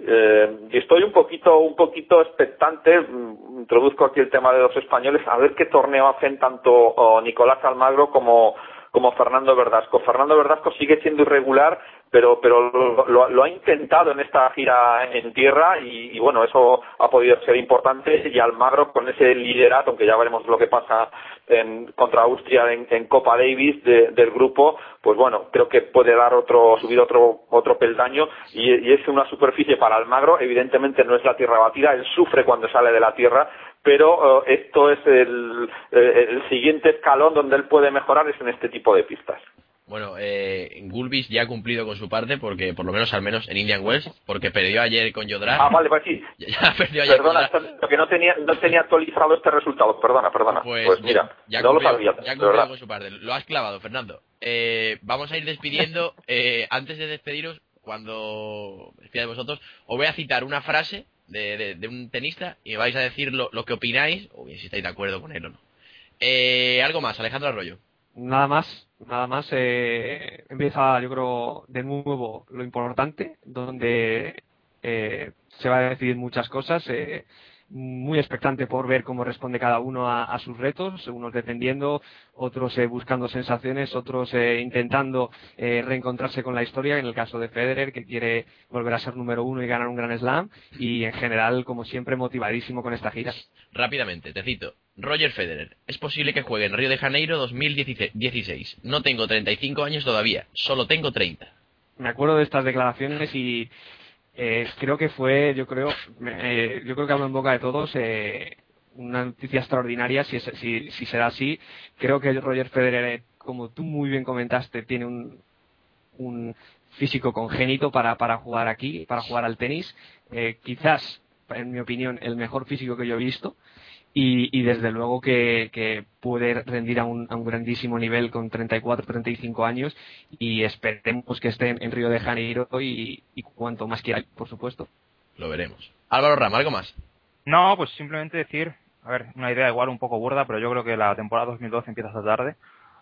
Eh, estoy un poquito, un poquito expectante. mm, Introduzco aquí el tema de los españoles a ver qué torneo hacen tanto oh, Nicolás Almagro como como Fernando Verdasco. Fernando Verdasco sigue siendo irregular, pero pero lo, lo- lo ha intentado en esta gira en tierra y, bueno, eso ha podido ser importante. Y Almagro con ese liderato, aunque ya veremos lo que pasa en, contra Austria en, Copa Davis de- del grupo, pues bueno, creo que puede dar otro, subir otro, otro peldaño. Y, y es una superficie para Almagro, evidentemente no es la tierra batida, él sufre cuando sale de la tierra, pero eh, esto es el, eh, el siguiente escalón donde él puede mejorar es en este tipo de pistas. Bueno, eh, Gulbis ya ha cumplido con su parte, porque por lo menos al menos en Indian Wells, porque perdió ayer con Yodra. Ah, vale, pues sí. *laughs* Ya, perdió ayer Perdona, con Yodra. que no tenía, no tenía actualizado este resultado. Perdona, perdona. Pues, Pues, mira, ya, no lo cumplió- sabía, ya verdad. con su parte. Lo has clavado, Fernando. Eh, vamos a ir despidiendo. *laughs* Eh, antes de despediros, cuando despida de vosotros, os voy a citar una frase de, de- un tenista y vais a decir lo, lo que opináis, o bien si estáis de acuerdo con él o no. Eh, algo más, Alejandro Arroyo. Nada más, nada más. eh, empieza, yo creo, de nuevo lo importante, donde eh, se va a decidir muchas cosas. eh, muy expectante por ver cómo responde cada uno a, a sus retos, unos defendiendo, otros eh, buscando sensaciones, otros eh, intentando eh, reencontrarse con la historia, en el caso de Federer, que quiere volver a ser número uno y ganar un gran slam, y en general, como siempre, motivadísimo con esta gira. Rápidamente, te cito. Roger Federer. Es posible que juegue en Río de Janeiro 2016. No tengo 35 años todavía, solo tengo 30. me acuerdo de estas declaraciones y eh, creo que fue, yo creo, eh, yo creo que hablo en boca de todos, eh, una noticia extraordinaria si, es- si, si será así. Creo que Roger Federer, como tú muy bien comentaste, tiene un, un físico congénito para, para jugar aquí, para jugar al tenis. Eh, quizás, en mi opinión, el mejor físico que yo he visto. Y, y desde luego que, que puede rendir a un, a un grandísimo nivel con 34, 35 años y esperemos que esté en, Río de Janeiro y, y cuanto más quiera, por supuesto. Lo veremos. Álvaro Rama, ¿algo más? No, pues simplemente decir, a ver, una idea igual un poco burda, pero yo creo que la temporada 2012 empieza esta tarde.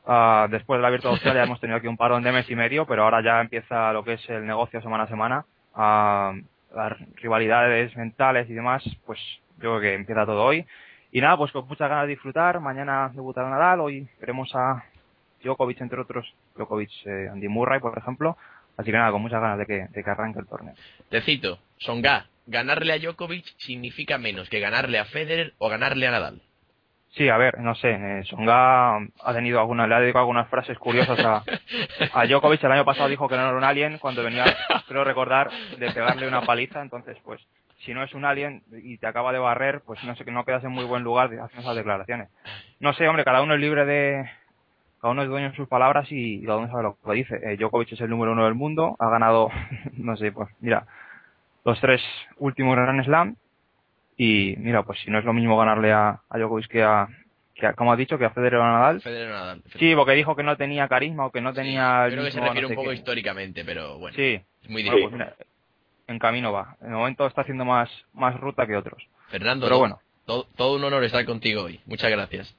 Ah, después del Abierto de Australia *laughs* hemos tenido aquí un parón de mes y medio, pero ahora ya empieza lo que es el negocio semana a semana. Ah, las rivalidades mentales y demás, pues yo creo que empieza todo hoy. Y nada, pues con muchas ganas de disfrutar. Mañana debutará Nadal, hoy veremos a Djokovic, entre otros, Djokovic, eh, Andy Murray, por ejemplo. Así que nada, con muchas ganas de que, de que arranque el torneo. Te cito. Songa. Ganarle a Djokovic significa menos que ganarle a Federer o ganarle a Nadal. Sí, a ver, no sé, eh, Songa ha tenido alguna, le ha dedicado algunas frases curiosas a, a Djokovic. El año pasado dijo que no era un alien cuando venía, creo recordar, de pegarle una paliza. Entonces, pues, si no es un alien y te acaba de barrer, pues no sé que no quedas en muy buen lugar de hacer esas declaraciones. No sé, hombre, cada uno es libre de, cada uno es dueño de sus palabras y cada uno sabe lo que dice. Eh, Djokovic es el número uno del mundo, ha ganado, *laughs* no sé, pues, mira, los tres últimos Grand Slam y mira, pues si no es lo mismo ganarle a, a Djokovic que a, que como has dicho, que a Federer o Nadal. Federer Nadal. Sí, porque dijo que no tenía carisma o que no Sí, tenía... el Creo que se refiere no sé un poco qué. históricamente, pero bueno. Sí, Es muy bueno, difícil. pues mira, en camino va. En el momento está haciendo más, más ruta que otros. Fernando, Pero bueno, Todo, todo un honor estar contigo hoy. Muchas gracias.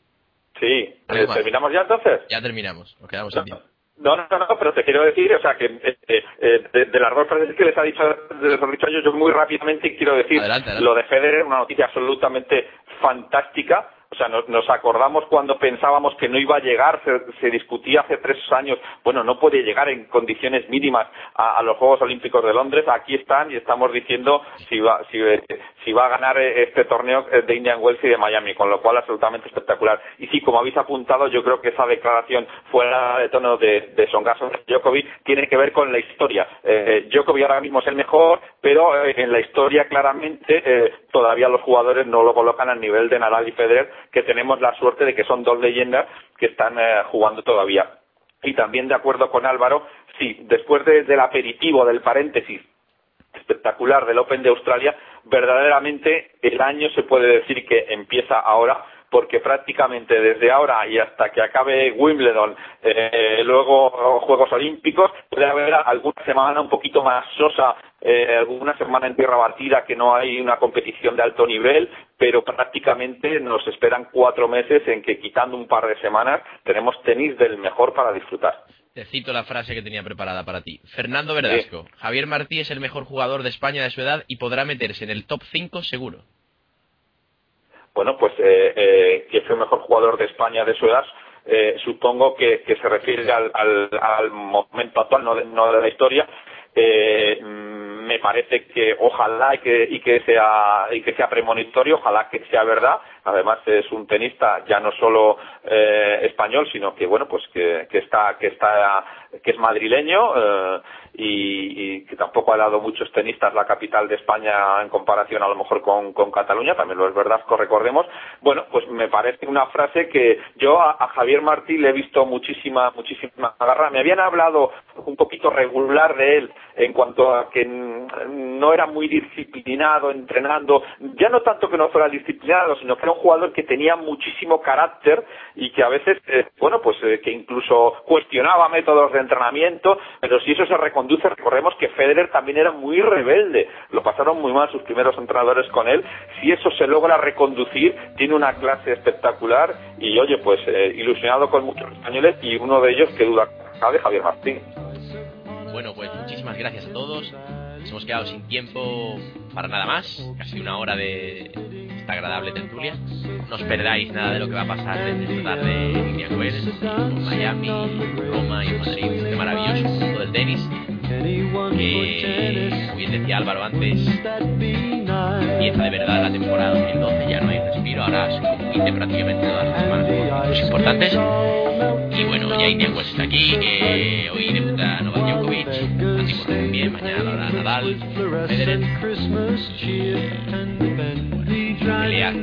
Sí, ¿Algo eh? ¿terminamos ya entonces? Ya terminamos. Nos quedamos en tiempo. No, no, no, no, pero te quiero decir, o sea, que eh, eh, de, de las dos frases que les ha dicho, les ha dicho yo, yo muy rápidamente quiero decir Adelante, adelante. lo de Federer, una noticia absolutamente fantástica. O sea, nos, nos acordamos cuando pensábamos que no iba a llegar, se, discutía hace tres años, bueno, no puede llegar en condiciones mínimas a, los Juegos Olímpicos de Londres. Aquí están y estamos diciendo si va, si, eh, si va a ganar eh, este torneo eh, de Indian Wells y de Miami, con lo cual absolutamente espectacular. Y sí, como habéis apuntado, yo creo que esa declaración fuera de tono de, de Songa sobre Djokovic tiene que ver con la historia. Eh, Djokovic ahora mismo es el mejor, pero en la historia claramente eh, todavía los jugadores no lo colocan al nivel de Nadal y Federer, que tenemos la suerte de que son dos leyendas que están eh, jugando todavía. Y también de acuerdo con Álvaro, sí, después de- del aperitivo, del paréntesis espectacular del Open de Australia, verdaderamente el año se puede decir que empieza ahora porque prácticamente desde ahora y hasta que acabe Wimbledon, eh, luego Juegos Olímpicos, puede haber alguna semana un poquito más sosa, eh, alguna semana en tierra batida que no hay una competición de alto nivel, pero prácticamente nos esperan cuatro meses en que quitando un par de semanas tenemos tenis del mejor para disfrutar. Te cito la frase que tenía preparada para ti. Fernando Verdasco. Javier Martí es el mejor jugador de España de su edad y podrá meterse en el top 5 seguro. Bueno, pues eh, eh, que es el mejor jugador de España de su edad, eh, supongo que, que se refiere al, al, al momento actual, no de, no de la historia. Eh, mm, me parece que ojalá y que, y que sea y que sea premonitorio, ojalá que sea verdad. Además es un tenista ya no solo eh, español, sino que bueno pues que, que está que está que es madrileño eh, y, y que tampoco ha dado muchos tenistas la capital de España en comparación a lo mejor con, con Cataluña, también lo es verdad, recordemos. Bueno, pues me parece una frase que yo a, a Javier Martí le he visto muchísima, muchísima garra. Me habían hablado un poquito regular de él en cuanto a que no era muy disciplinado entrenando, ya no tanto que no fuera disciplinado, sino que era un jugador que tenía muchísimo carácter y que a veces, eh, bueno, pues eh, que incluso cuestionaba métodos de entrenamiento, pero si eso se reconduce, recordemos que Federer también era muy rebelde, lo pasaron muy mal sus primeros entrenadores con él, si eso se logra reconducir, tiene una clase espectacular y oye, pues eh, ilusionado con muchos españoles y uno de ellos que duda cabe, Javier Martín. Bueno, pues muchísimas gracias a todos. Nos hemos quedado sin tiempo para nada más. Casi una hora de esta agradable tertulia. No os perdáis nada de lo que va a pasar desde esta tarde en Indian Wells, en Miami, Roma y Madrid. Este maravilloso mundo del tenis que, como bien decía Álvaro antes, empieza de verdad la temporada 2012. Ya no hay respiro, ahora se compite prácticamente todas las semanas títulos importantes. Y bueno, ya Indian Wells está aquí. hoy debuta Novak Djokovic. Andy Murray también. Mañana lo hará Pelea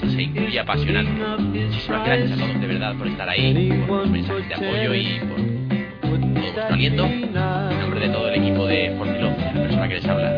sensible y apasionante. Muchísimas gracias a todos de verdad por estar ahí, por los mensajes de apoyo y por todo vuestro aliento. En nombre de todo el equipo de Fortilov, la persona que les habla,